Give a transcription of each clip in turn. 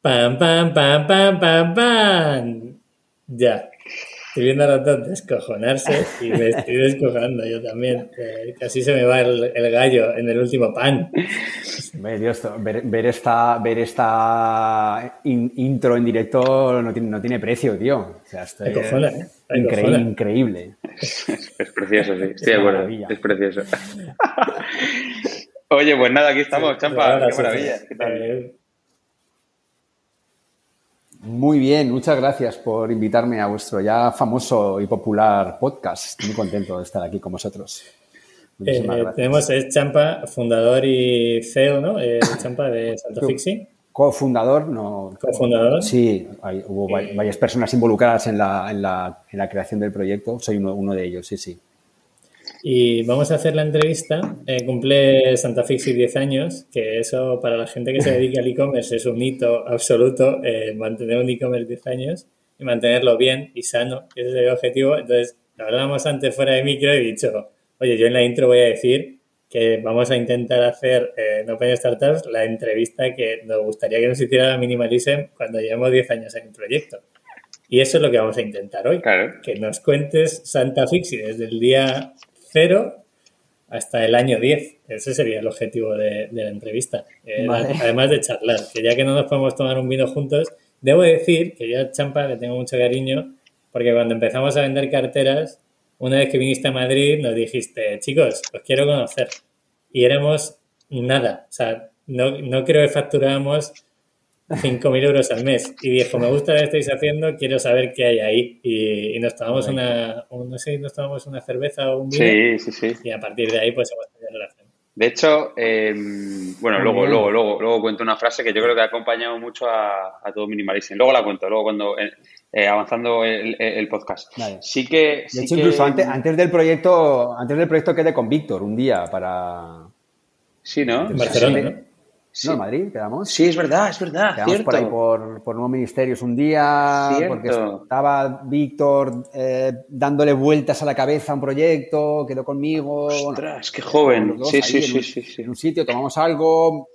Pam, pam, pam, pam, pam, pam. Ya. Estoy viendo a los dos descojonarse y me estoy descojonando yo también. Eh, casi se me va el, el gallo en el último pan. Ver, Dios, ver, ver esta, ver esta in- intro en directo no tiene, no tiene precio, tío. O sea, esto Me es cojona, ¿eh? Increíble, increíble. Es precioso, sí. Estoy de acuerdo. maravilla. Es precioso. Oye, pues nada, aquí estamos, Champa. Ahora Qué sí, maravilla. sí. ¿Qué tal? Eh, Muy bien, muchas gracias por invitarme a vuestro ya famoso y popular podcast. Estoy muy contento de estar aquí con vosotros. Eh, tenemos a Champa, fundador y CEO, ¿no? Eh, Champa de Santa. Fixi, Cofundador, no. cofundador. Sí, hay- hubo va- varias personas involucradas en la, en la, en la creación del proyecto. Soy uno, uno de ellos, sí, sí. Y vamos a hacer la entrevista. Eh, cumple Santa Fixi 10 años, que eso para la gente que se dedica al e-commerce es un hito absoluto, eh, mantener un e-commerce 10 años y mantenerlo bien y sano, ese es el objetivo. Entonces, lo hablábamos antes fuera de micro y he dicho, oye, yo en la intro voy a decir que vamos a intentar hacer eh, en Open Startups la entrevista que nos gustaría que nos hiciera la Minimalism cuando llevamos 10 años en el proyecto. Y eso es lo que vamos a intentar hoy Claro. que nos cuentes Santa Fixi desde el día cero hasta el año 10. Ese sería el objetivo de, de la entrevista. Eh, Vale. Además de charlar, que ya que no nos podemos tomar un vino juntos, debo decir que yo a Champa le tengo mucho cariño, porque cuando empezamos a vender carteras, una vez que viniste a Madrid, nos dijiste, chicos, os quiero conocer. Y éramos nada. O sea, no, no creo que facturábamos 5.000 euros al mes. Y dijo, me gusta lo que estáis haciendo, quiero saber qué hay ahí. Y, y nos tomamos una, un- no sé, nos tomamos una cerveza o un vino. Sí, sí, sí. Y a partir de ahí, pues hemos tenido relación. De hecho, eh, bueno, luego, luego, luego, luego cuento una frase que yo creo que ha acompañado mucho a, a todo Minimalism. Luego la cuento, luego cuando eh, eh, avanzando el, el podcast. Vale. Sí que. De sí hecho, que- incluso antes, antes del proyecto, antes del proyecto quedé con Víctor un día para. Sí, ¿no? En Barcelona, Sí. ¿no? Sí. ¿No, en Madrid? ¿Quedamos? Sí, es verdad, es verdad, Quedamos cierto. por ahí por, por Nuevos Ministerios un día, Cierto. porque estaba Víctor eh, dándole vueltas a la cabeza a un proyecto, quedó conmigo. bueno, Ostras, qué joven. Sí, sí, en sí, un- sí, sí. En un sitio, tomamos algo,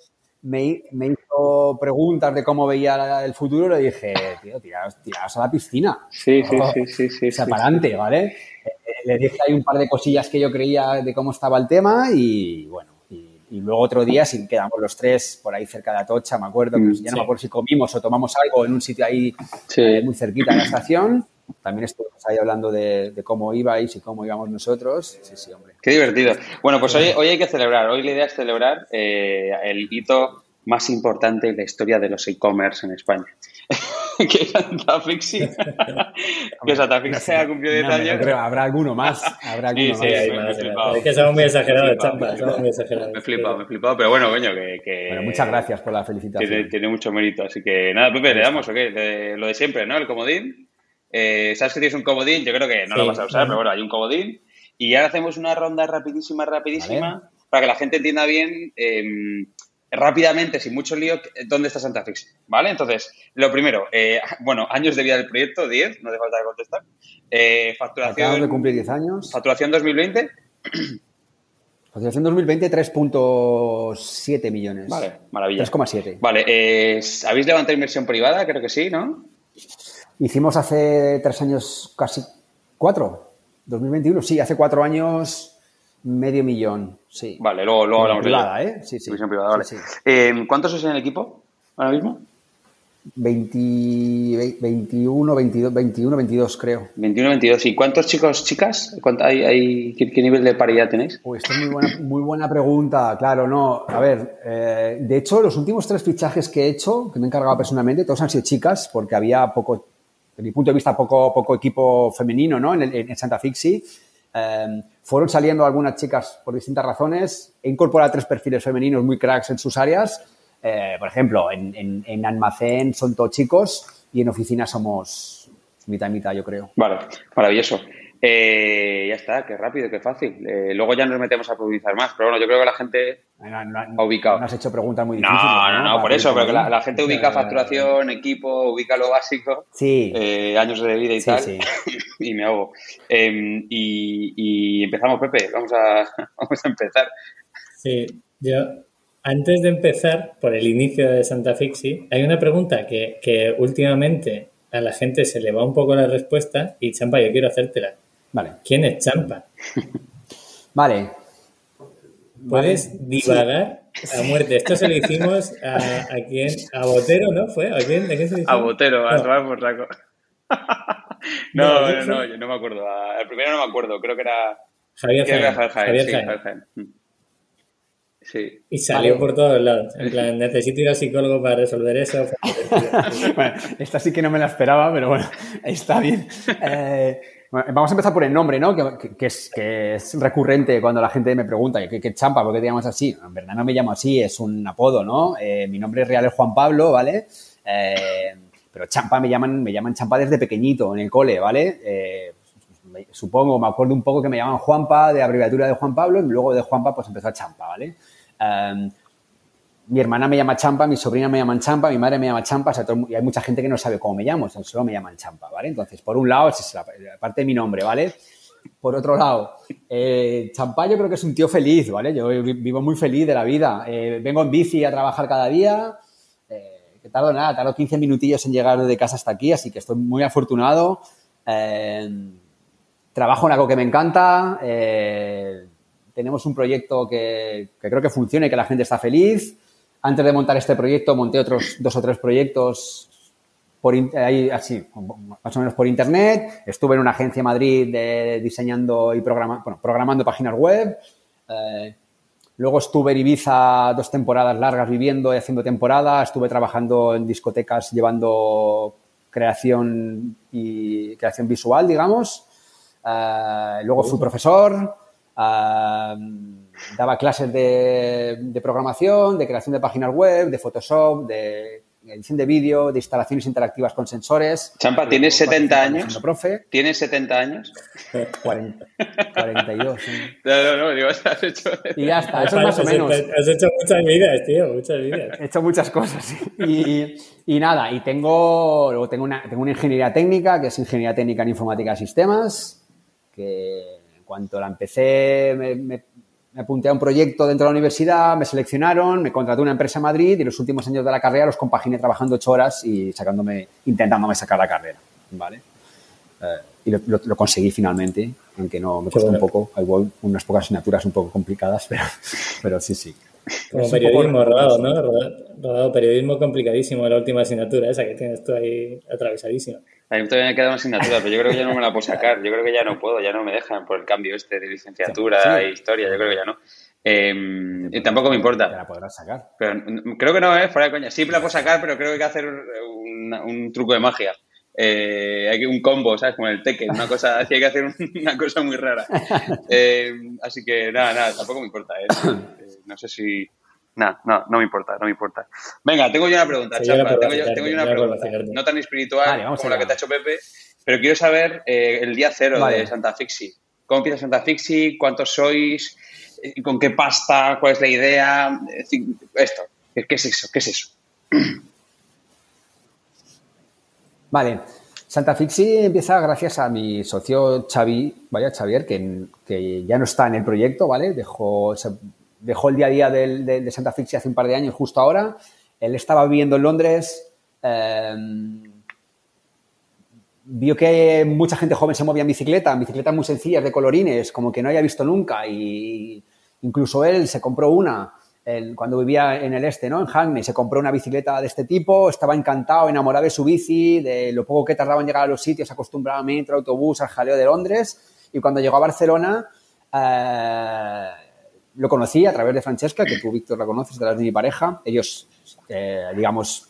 me, me hizo preguntas de cómo veía el futuro le dije, tío, tiraos, tiraos a la piscina. Sí, sí, sí, sí, sí, o sea, sí, para adelante, ¿vale? Eh, eh, le dije ahí un par de cosillas que yo creía de cómo estaba el tema y bueno, y, luego otro día sí quedamos los tres por ahí cerca de Atocha, me acuerdo, que Mm, ya no sí. me acuerdo si comimos o tomamos algo en un sitio ahí Sí. eh, muy cerquita de la estación. También estuvimos ahí hablando de, de cómo ibais y cómo íbamos nosotros. Sí, sí, hombre. Qué divertido. Bueno, pues hoy, hoy hay que celebrar. Hoy la idea es celebrar eh, el hito más importante en la historia de los e-commerce en España. que Santa Fixi. que Santa Fixi ha cumplido 10 No, no años. creo, habrá alguno más. Habrá alguno sí, más. hay me. Es que somos muy exagerados, Me he flipado, Champa, me he somos muy exagerados. Me he flipado, me he flipado, pero bueno, coño, que, que Bueno, muchas gracias por la felicitación. tiene, tiene mucho mérito. Así que nada, Pepe, le damos, ¿o qué? De- lo de siempre, ¿no? El comodín. Eh, ¿Sabes que tienes un comodín? Yo creo que no lo vas a usar, pero bueno, hay un comodín. Y ahora hacemos una ronda rapidísima, rapidísima, para que la gente entienda bien, eh, rápidamente, sin mucho lío, dónde está Santa Fixi, ¿vale? Entonces, lo primero, eh, bueno, años de vida del proyecto, 10, no hace falta contestar. Eh, Acabamos de facturación, cumplir 10 años. facturación 2020, Facturación 2020, 3.7 millones. vale, maravilla. 3,7. Vale, eh, ¿habéis levantado inversión privada? Creo que sí, ¿no? Hicimos hace tres años, casi cuatro. 2021, sí, hace cuatro años, medio millón. Sí. Vale, luego, luego hablamos privada, de ello. ¿eh? Sí, sí. Privada, vale. Sí, sí. Eh, ¿Cuántos sois en el equipo ahora mismo? 20, 21, 22, 21, 22, creo. 21, 22. ¿Y cuántos chicos, chicas? ¿Cuánto hay, hay- qué, qué nivel de paridad tenéis? Esto es muy buena, muy buena pregunta, claro, no. A ver, eh, de hecho, los últimos tres fichajes que he hecho, que me he encargado personalmente, todos han sido chicas, porque había poco, desde mi punto de vista, poco, poco equipo femenino, ¿no? En, el- en Santa Fixi. Eh, fueron saliendo algunas chicas por distintas razones. He incorporado tres perfiles femeninos muy cracks en sus áreas. Eh, por ejemplo, en, en, en almacén son todos chicos y en oficina somos mitad y mitad, yo creo. Vale, maravilloso. Eh, ya está, qué rápido, qué fácil. Eh, luego ya nos metemos a profundizar más, pero bueno, yo creo que la gente No, no- Ha ubicado. no has hecho preguntas muy No, difíciles. no, no, Para por eso, pero que la, gente ubica facturación, equipo, ubica lo básico, Sí, eh, años de vida y sí, tal, sí. y me ahogo. Eh, y, y empezamos, Pepe, vamos a, vamos a empezar. Sí, yo antes de empezar por el inicio de Santa Fixi, hay una pregunta que, que últimamente a la gente se le va un poco la respuesta y Champa, yo quiero hacértela. Vale. ¿Quién es Champa? Vale. ¿Puedes divagar a muerte? Esto se lo hicimos a, a quién? A Botero, ¿no? ¿Fue? ¿A quién? ¿De qué se lo A hicimos? Botero, a No. tomar por saco. No, No, no, no, yo no me acuerdo. El primero no me acuerdo, creo que era... Javier Jaén. Javier Javier sí, Jaén. Javier Jaén. Mm. Sí. Y salió Vale. por todos lados. En plan, necesito ir al psicólogo para resolver eso. bueno, esta sí que no me la esperaba, pero bueno, está bien. Eh, vamos a empezar por el nombre, ¿no? Que, es, recurrente cuando la gente me pregunta, ¿qué, qué champa? ¿Por qué te llamas así? En verdad no me llamo así, es un apodo, ¿no? Eh, mi nombre real es Juan Pablo, ¿vale? Eh, pero champa me llaman, me llaman champa desde pequeñito en el cole, ¿vale? Eh, supongo, me acuerdo un poco que me llaman Juanpa, de abreviatura de Juan Pablo, y luego de Juanpa pues empezó a champa, ¿vale? Eh, mi hermana me llama Champa, mi sobrina me llaman Champa, mi madre me llama Champa, o sea, y hay mucha gente que no sabe cómo me llamo, solo me llaman Champa, ¿vale? Entonces, por un lado, es la, la parte de mi nombre, ¿vale? Por otro lado, eh, Champa yo creo que es un tío feliz, ¿vale? Yo vi- vivo muy feliz de la vida. Eh, vengo en bici a trabajar cada día, eh, que tardo nada, tardo 15 minutillos en llegar de casa hasta aquí, así que estoy muy afortunado. Eh, trabajo en algo que me encanta, tenemos un proyecto que, que creo que funciona y que la gente está feliz. Antes de montar este proyecto monté otros dos o tres proyectos por ahí, así, más o menos por internet. Estuve en una agencia en Madrid de, diseñando y programa- bueno, programando páginas web. Eh, luego estuve en Ibiza dos temporadas largas viviendo y haciendo temporada. Estuve trabajando en discotecas llevando creación y creación visual, digamos. Eh, luego fui profesor, eh, daba clases de, de programación, de creación de páginas web, de Photoshop, de edición de vídeo, de instalaciones interactivas con sensores. Champa, ¿tienes 70 años? Siendo profe, ¿Tienes 70 años? 40, 42. ¿eh? No, no, no, digo, has hecho... Y ya está, eso es más o Has menos. Has hecho muchas vidas, tío, muchas vidas. He hecho muchas cosas. sí. Y, y nada, y tengo, luego tengo una, tengo una ingeniería técnica, que es ingeniería técnica en informática de sistemas, que en cuanto la empecé me, me- me apunté a un proyecto dentro de la universidad, me seleccionaron, me contrató una empresa en Madrid y los últimos años de la carrera los compaginé trabajando ocho horas y sacándome, intentándome sacar la carrera, ¿vale? Eh, y lo, lo- lo conseguí finalmente, aunque no me costó bueno. un poco, hay unas pocas asignaturas un poco complicadas, pero, pero sí, sí. Como periodismo rodado, ¿no? Rodado, rodado periodismo complicadísimo, la última asignatura, esa que tienes tú ahí atravesadísima. A mí todavía me queda una asignatura, pero yo creo que ya no me la puedo sacar. Yo creo que ya no puedo, ya no me dejan por el cambio este de licenciatura Sí. e historia. Yo creo que ya no. Eh, y tampoco me importa. la podrás sacar. Pero creo que no, ¿eh? Fuera de coña. Sí la puedo sacar, pero creo que hay que hacer un, un truco de magia. Eh, hay que un combo, ¿sabes? Como el Tekken, una cosa, así hay que hacer un- una cosa muy rara. Eh, así que nada, nada, tampoco me importa, ¿eh? Eh, No sé si... Nada, no, no me importa, no me importa. Venga, tengo yo una pregunta, Sí, no Chapa. Tengo yo, vacilarte, tengo yo una no pregunta. No tan espiritual Vale, como la que te ha hecho Pepe, pero quiero saber eh, el día cero Vale. de Santa Fixi. ¿Cómo empieza Santa Fixi? ¿Cuántos sois? ¿Con qué pasta? ¿Cuál es la idea? Esto. ¿Qué qué es eso? ¿Qué es eso? Vale. Santa Fixi empieza gracias a mi socio Xavi, vaya Xavier, que, que ya no está en el proyecto, ¿vale? Dejó, se- dejó el día a día de, Santa Fixi hace un par de años, justo ahora. Él estaba viviendo en Londres. eh, vio que mucha gente joven se movía en bicicleta, en bicicletas muy sencillas, de colorines, como que no había visto nunca. Y incluso él se compró una cuando vivía en el este, ¿no? En Hackney, se compró una bicicleta de este tipo, estaba encantado, enamorado de su bici, de lo poco que tardaba en llegar a los sitios, acostumbrado a metro, autobús, al jaleo de Londres. Y cuando llegó a Barcelona, eh, lo conocí a través de Francesca, que tú, Víctor, la conoces, de las de mi pareja. Ellos, eh, digamos,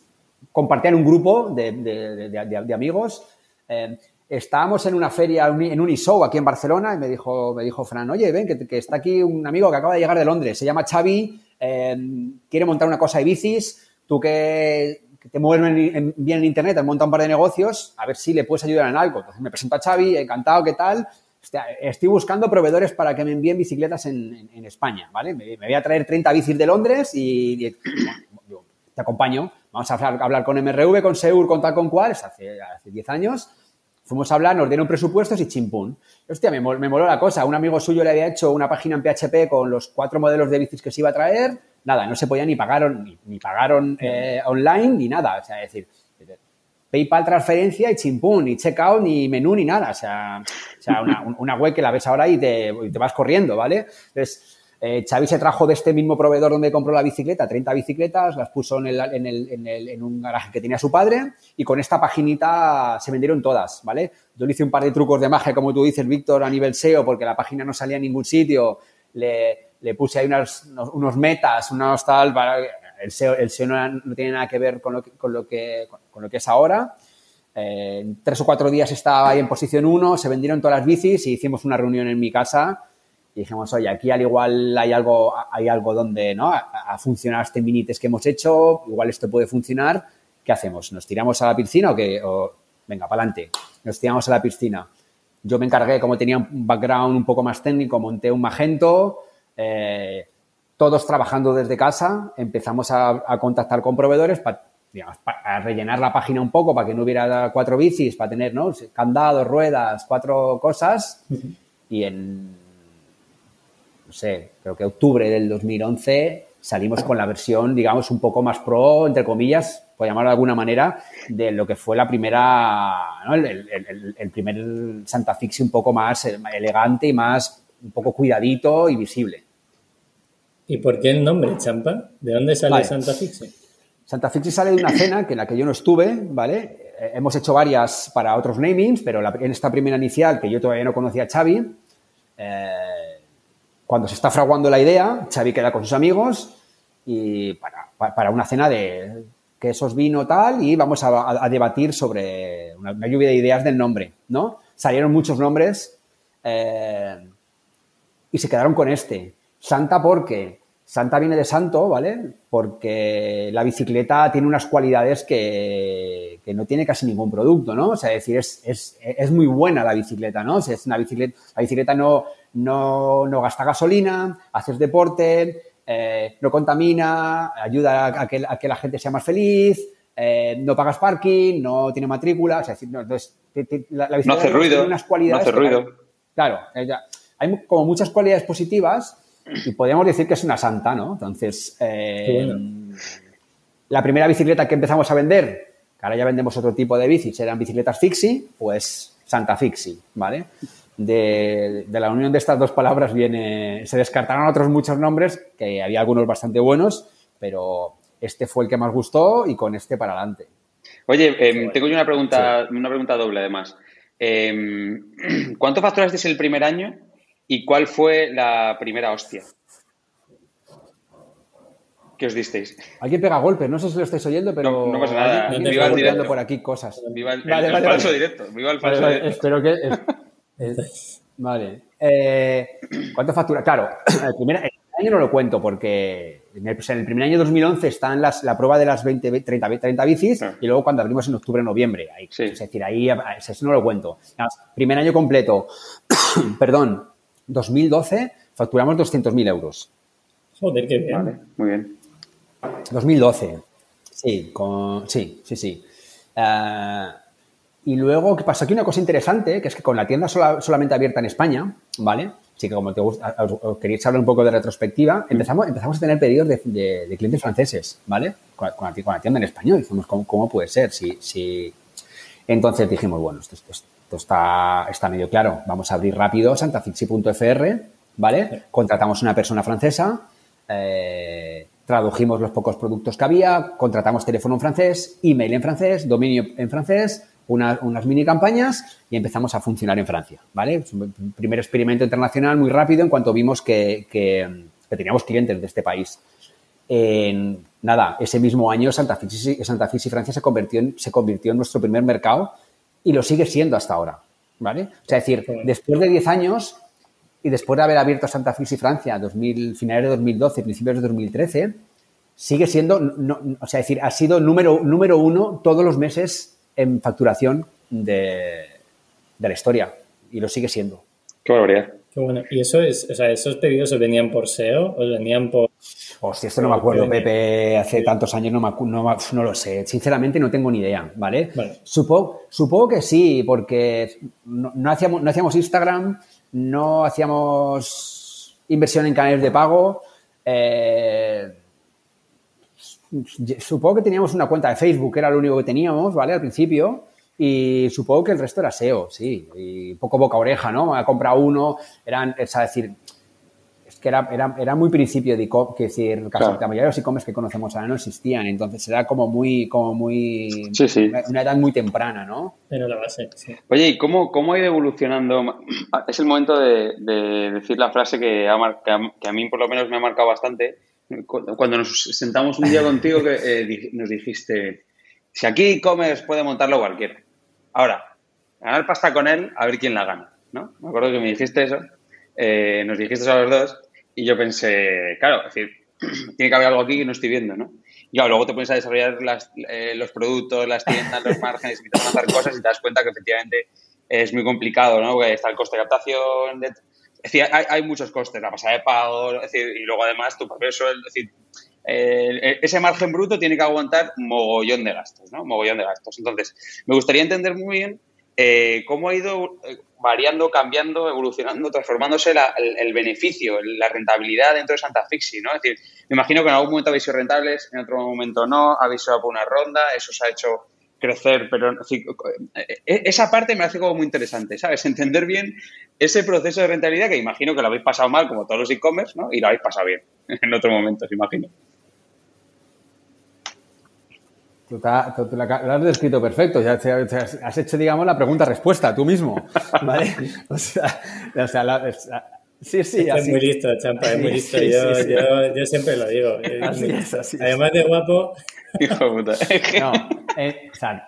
compartían un grupo de, de- amigos. Eh, estábamos en una feria, en un show aquí en Barcelona, y me dijo, me dijo Fran, oye, ven, que, está aquí un amigo que acaba de llegar de Londres, se llama Xavi, eh, quiere montar una cosa de bicis, tú que, te mueves en- bien en internet, has montado un par de negocios, a ver si le puedes ayudar en algo. Entonces me presento a Xavi, encantado, ¿qué tal? Estoy buscando proveedores para que me envíen bicicletas en, España, ¿vale? Me, voy a traer 30 bicis de Londres y, y- te acompaño. Vamos a hablar, hablar con MRV, con Seur, con tal, con cual, hace, hace 10 años. Fuimos a hablar, nos dieron presupuestos y chimpún. Hostia, me, me moló la cosa. Un amigo suyo le había hecho una página en PHP con los cuatro modelos de bicis que se iba a traer. nada, no se podía ni pagar, ni, ni pagaron eh, online ni nada. O sea, es decir, PayPal transferencia y chimpún, ni checkout, ni menú, ni nada. O sea, una, web que la ves ahora y te, te vas corriendo, ¿vale? Entonces, eh, Xavi se trajo de este mismo proveedor donde compró la bicicleta, 30 bicicletas, las puso en, en, un garaje que tenía su padre y con esta paginita se vendieron todas, ¿vale? Yo le hice un par de trucos de magia, como tú dices, Víctor, a nivel SEO, porque la página no salía en ningún sitio. Le, puse ahí unos, metas, unos tal, para, el SEO, no, tiene nada que ver con lo que, con lo que, con lo que es ahora. Eh, en tres o cuatro días estaba ahí en posición uno, se vendieron todas las bicis y hicimos una reunión en mi casa y dijimos, oye, aquí al igual hay algo, hay algo donde ¿no? a, funcionar este minites que hemos hecho, igual esto puede funcionar, ¿qué hacemos? ¿Nos tiramos a la piscina o qué? venga, para adelante, nos tiramos a la piscina. Yo me encargué, como tenía un background un poco más técnico, monté un Magento, eh, todos trabajando desde casa, empezamos a, contactar con proveedores para, rellenar la página un poco, para que no hubiera cuatro bicis, para tener ¿no? candados, ruedas, cuatro cosas. Y en, no sé, creo que octubre del 2011 salimos con la versión, digamos, un poco más pro, entre comillas, por llamarlo de alguna manera, de lo que fue la primera, el, el, primer Santa Fixi un poco más elegante y más, un poco cuidadito y visible. ¿Y por qué el nombre, Champa? ¿De dónde sale Santa Fixi? Santa Fixi sale de una cena que en la que yo no estuve, ¿vale? Eh, hemos hecho varias para otros namings, pero en esta primera inicial, que yo todavía no conocía a Xavi, eh, cuando se está fraguando la idea, Xavi queda con sus amigos y para, una cena de quesos, vino, tal, y vamos a, debatir sobre una, lluvia de ideas del nombre, ¿no? Salieron muchos nombres eh, y se quedaron con este. Santa porque Santa viene de santo, ¿vale? Porque la bicicleta tiene unas cualidades que, no tiene casi ningún producto, ¿no? O sea, es decir, es, muy buena la bicicleta, ¿no? es una bicicleta, la bicicleta no, no, gasta gasolina, haces deporte, eh, no contamina, ayuda a que, la gente sea más feliz, eh, no pagas parking, no tiene matrícula, o sea, no, entonces, la, bicicleta no hace ruido, tiene unas cualidades. No hace ruido. claro, hay como muchas cualidades positivas y podríamos decir que es una santa, ¿no? Entonces, eh, la primera bicicleta que empezamos a vender, que ahora ya vendemos otro tipo de bicis, eran bicicletas Fixie, pues Santa Fixie, ¿vale? De, la unión de estas dos palabras viene, se descartaron otros muchos nombres, que había algunos bastante buenos, pero este fue el que más gustó y con este para adelante. Oye, em, tengo yo una pregunta, una pregunta doble además. Eh, ¿Cuánto facturaste el primer año ¿Y cuál fue la primera hostia que os disteis? Alguien pega golpes, no sé si lo estáis oyendo, pero. No, pasa nada. Viva el directo. por aquí cosas. Viva el, falso directo. Viva el falso directo. Espero que. vale. Eh, ¿Cuánto factura? Claro, el primer, año no lo cuento porque en el, primer año 2011 está en la prueba de las 20, 30, 30 bicis ah. y luego cuando abrimos en octubre, noviembre. Ahí, Es decir, ahí eso no lo cuento. Primer año completo, perdón, 2012 facturamos 200.000 euros. Joder, qué bien. Vale, muy bien. 2012. Sí, con, sí, sí, sí. Eh, y luego, ¿qué pasa? Aquí una cosa interesante, que es que con la tienda solamente abierta en España, ¿vale? Así que como te gusta, os, queréis hablar un poco de retrospectiva, mm. empezamos, empezamos a tener pedidos de, clientes franceses, ¿vale? Con, la, tienda en español. Dijimos, ¿cómo, puede ser? Si, si... Entonces dijimos, bueno, esto, esto, está, está medio claro. Vamos a abrir rápido santafixi.fr, ¿vale? Contratamos una persona francesa, eh, tradujimos los pocos productos que había, contratamos teléfono en francés, email en francés, dominio en francés, unas mini campañas y empezamos a funcionar en Francia, ¿vale? Un primer experimento internacional muy rápido en cuanto vimos que, que, teníamos clientes de este país. En, nada, ese mismo año Santa Francia se convirtió, en, se convirtió en nuestro primer mercado y lo sigue siendo hasta ahora, ¿vale? O sea, es decir, después de 10 años y después de haber abierto Santa Fe y Francia, 2000, finales de 2012, principios de 2013, sigue siendo, o sea, es decir, ha sido número, número uno todos los meses en facturación de, de la historia y lo sigue siendo. Qué barbaridad. Qué bueno. ¿Y eso es, o sea, esos pedidos se venían por SEO o venían por Hostia, esto no me acuerdo, Pepe, hace tantos años no, me, no, no, lo sé. Sinceramente no tengo ni idea, ¿vale? Supongo, supongo que sí, porque no, hacíamos, no hacíamos Instagram, no hacíamos inversión en canales de pago. Eh, supongo que teníamos una cuenta de Facebook, era lo único que teníamos, ¿vale? Al principio. Y supongo que el resto era SEO, sí. Y poco boca oreja, ¿no? Ha comprado uno, eran, es decir, que era, era, era muy principio de que decir, casi la mayoría de los e-commerce que conocemos ahora no existían, entonces era como muy, como muy, Una, edad muy temprana, ¿no? Pero la base, sí. Oye, ¿y cómo, cómo ha ido evolucionando? Es el momento de, decir la frase que a, que a, mí por lo menos me ha marcado bastante, cuando nos sentamos un día contigo que eh, nos dijiste, si aquí e-commerce puede montarlo cualquiera. Ahora, ganar pasta con él, a ver quién la gana, ¿no? Me acuerdo que me dijiste eso, eh, nos dijiste a los dos, y yo pensé, claro, es decir, tiene que haber algo aquí que no estoy viendo, ¿no? Y luego te pones a desarrollar eh, los productos, las tiendas, los márgenes, y te a hacer cosas y te das cuenta que efectivamente es muy complicado, ¿no? Porque está el coste de captación, es decir, hay, muchos costes, la pasada de pago, es decir, y luego además tu propio sueldo, es decir, ese margen bruto tiene que aguantar mogollón de gastos, ¿no? Mogollón de gastos. Entonces, me gustaría entender muy bien eh, cómo ha ido eh, variando, cambiando, evolucionando, transformándose el, beneficio, la rentabilidad dentro de Santa Fixi, ¿no? Es decir, me imagino que en algún momento habéis sido rentables, en otro momento no, habéis ido por una ronda, eso se ha hecho crecer, pero eh, esa parte me hace como muy interesante, ¿sabes? Entender bien ese proceso de rentabilidad que imagino que lo habéis pasado mal, como todos los e-commerce, ¿no? Y lo habéis pasado bien en otro momento, imagino. Tú, lo has descrito perfecto, ya has hecho, digamos, la pregunta-respuesta tú mismo, ¿vale? O sea, o sea sí, sí, Es muy listo, Champa, es muy listo. yo, yo, yo, siempre lo digo. Así es, así Además de guapo... Hijo de puta. No, eh, o sea,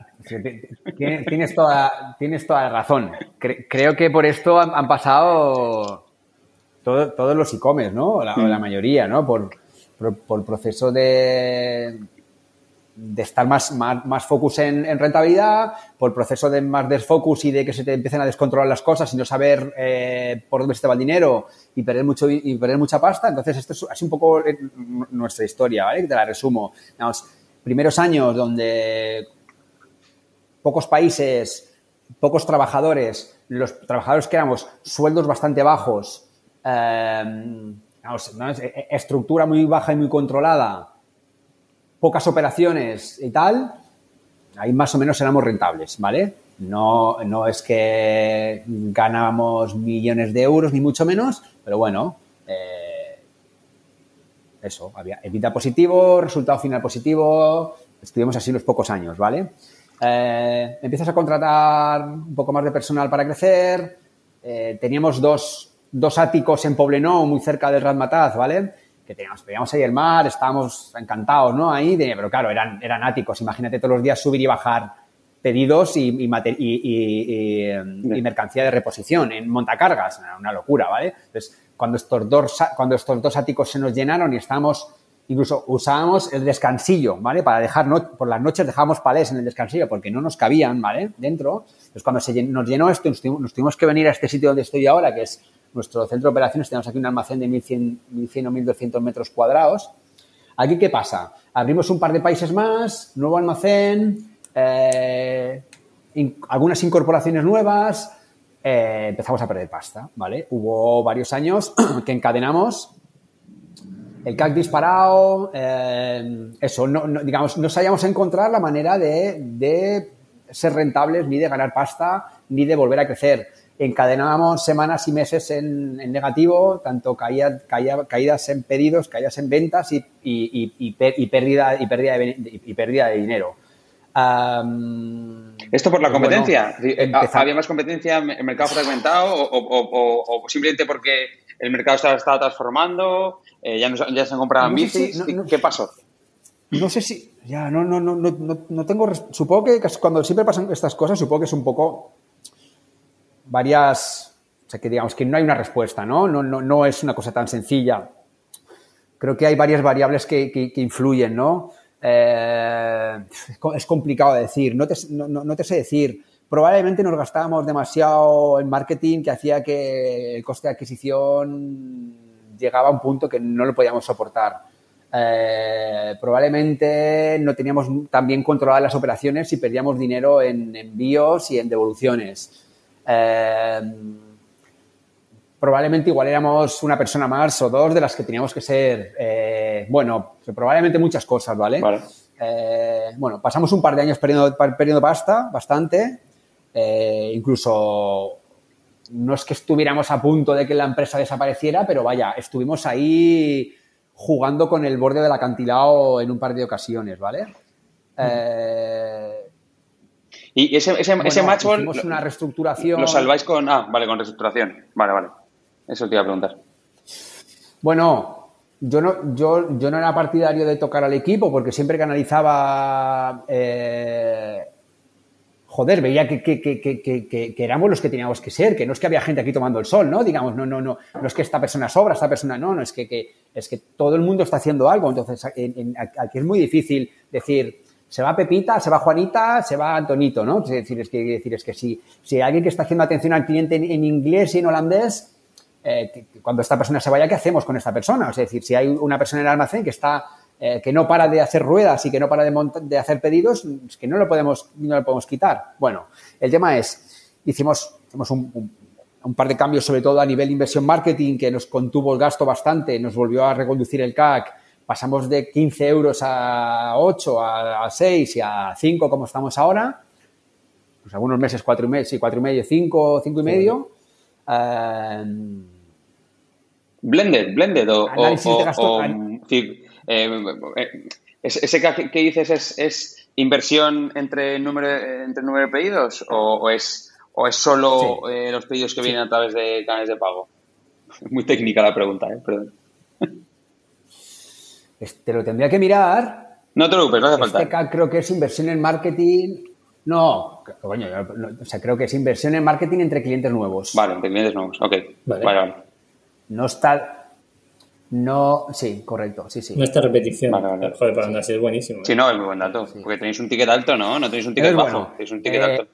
tienes toda, tienes toda la razón. creo que por esto han, pasado todos los e-commerce, ¿no? La, la, mm. mayoría, ¿no? Por, por, por proceso de de estar más, más, focus en, rentabilidad, por el proceso de más desfocus y de que se te empiecen a descontrolar las cosas y no saber eh, por dónde se te va el dinero y perder, mucho, y perder mucha pasta. Entonces, esto es así un poco eh, nuestra historia, ¿vale? Te la resumo. primeros años donde pocos países, pocos trabajadores, los trabajadores que éramos, sueldos bastante bajos, eh, estructura muy baja y muy controlada, pocas operaciones y tal, ahí más o menos éramos rentables, ¿vale? No, no es que ganamos millones de euros, ni mucho menos, pero bueno, eh, eso, había evita positivo, resultado final positivo, estuvimos así los pocos años, ¿vale? Eh, empiezas a contratar un poco más de personal para crecer, eh, teníamos dos, dos áticos en Poblenou, muy cerca del Ratmataz, ¿vale? Que teníamos, veíamos ahí el mar, estábamos encantados, ¿no? Ahí, pero claro, eran, eran áticos. Imagínate todos los días subir y bajar pedidos y, y, y, mercancía de reposición en montacargas. Una locura, ¿vale? Entonces, cuando estos, dos, cuando estos dos áticos se nos llenaron y estábamos, incluso usábamos el descansillo, ¿vale? Para dejar, no, por las noches dejábamos palés en el descansillo porque no nos cabían, ¿vale? Dentro. Entonces, cuando se nos llenó esto, nos tuvimos, nos tuvimos que venir a este sitio donde estoy ahora, que es nuestro centro de operaciones, tenemos aquí un almacén de 1.100, 1100 o 1.200 metros cuadrados. Aquí, ¿qué pasa? Abrimos un par de países más, nuevo almacén, eh, algunas incorporaciones nuevas, eh, empezamos a perder pasta, ¿vale? Hubo varios años que encadenamos, el CAC disparado, eh, eso, no, digamos, no sabíamos encontrar la manera de, de ser rentables, ni de ganar pasta, ni de volver a crecer encadenábamos semanas y meses en, negativo, tanto caída, caídas en pedidos, caídas en ventas y, y, pérdida, y, pérdida, de, y pérdida de dinero. ¿Esto por la competencia? ¿Había más competencia en el mercado fragmentado o, simplemente porque el mercado estaba, estaba transformando, eh, ya, no, ya se compraban bicis? ¿Qué pasó? No sé si, ya, no, no, no, no, no tengo, supongo que cuando siempre pasan estas cosas, supongo que es un poco varias, o sea, que digamos que no hay una respuesta, ¿no? No, no, no es una cosa tan sencilla. Creo que hay varias variables que, que, influyen, ¿no? Eh, es complicado de decir, no te, no, no te sé decir. Probablemente nos gastábamos demasiado en marketing que hacía que el coste de adquisición llegaba a un punto que no lo podíamos soportar. Eh, probablemente no teníamos tan bien controladas las operaciones y perdíamos dinero en envíos y en devoluciones. Em, probablemente igual éramos una persona más o dos de las que teníamos que ser, eh, bueno, probablemente muchas cosas, ¿vale? Eh, bueno, pasamos un par de años perdiendo, perdiendo pasta, bastante, eh, incluso no es que estuviéramos a punto de que la empresa desapareciera, pero vaya, estuvimos ahí jugando con el borde del acantilado en un par de ocasiones, ¿vale? y ese, ese, ese matchball. una reestructuración. Lo salváis con. Ah, vale, con reestructuración. Vale, vale. Eso te iba a preguntar. Bueno, yo no, yo, yo no era partidario de tocar al equipo porque siempre que analizaba, eh, joder, veía que, que, éramos los que teníamos que ser, que no es que había gente aquí tomando el sol, ¿no? Digamos, no, no, no, no es que esta persona sobra, esta persona no, no, es que, es que todo el mundo está haciendo algo. Entonces, aquí es muy difícil decir, se va Pepita, se va Juanita, se va Antonito, ¿no? Es decir, es que, decir, es que si, si alguien que está haciendo atención al cliente en inglés y en holandés, eh, cuando esta persona se vaya, ¿qué hacemos con esta persona? Es decir, si hay una persona en el almacén que está eh, que no para de hacer ruedas y que no para de, hacer pedidos, es que no lo podemos no lo podemos quitar. Bueno, el tema es hicimos, hicimos un, par de cambios, sobre todo a nivel de inversión marketing, que nos contuvo el gasto bastante, nos volvió a reconducir el CAC. Pasamos de 15 euros a 8, a, 6 y a 5 como estamos ahora. Pues algunos meses 4 y medio, sí, 4 y medio, 5, 5 y medio. Blended, blended o, eh, eh, ese que dices es, es, inversión entre número entre número de pedidos o, es o es solo eh, los pedidos que vienen a través de canales de pago. Muy técnica la pregunta, ¿eh? perdón. Te lo tendría que mirar. No te preocupes, no hace falta. Este creo que es inversión en marketing. No, coño, o sea, creo que es inversión en marketing entre clientes nuevos. Vale, entre clientes nuevos, ok. vale. vale. No está. No, sí, correcto, sí, sí. No está repetición. Joder, para andar así es buenísimo. Sí, no, es muy buen dato. Porque tenéis un ticket alto, ¿no? No tenéis un ticket bajo, tenéis un ticket alto. Eh,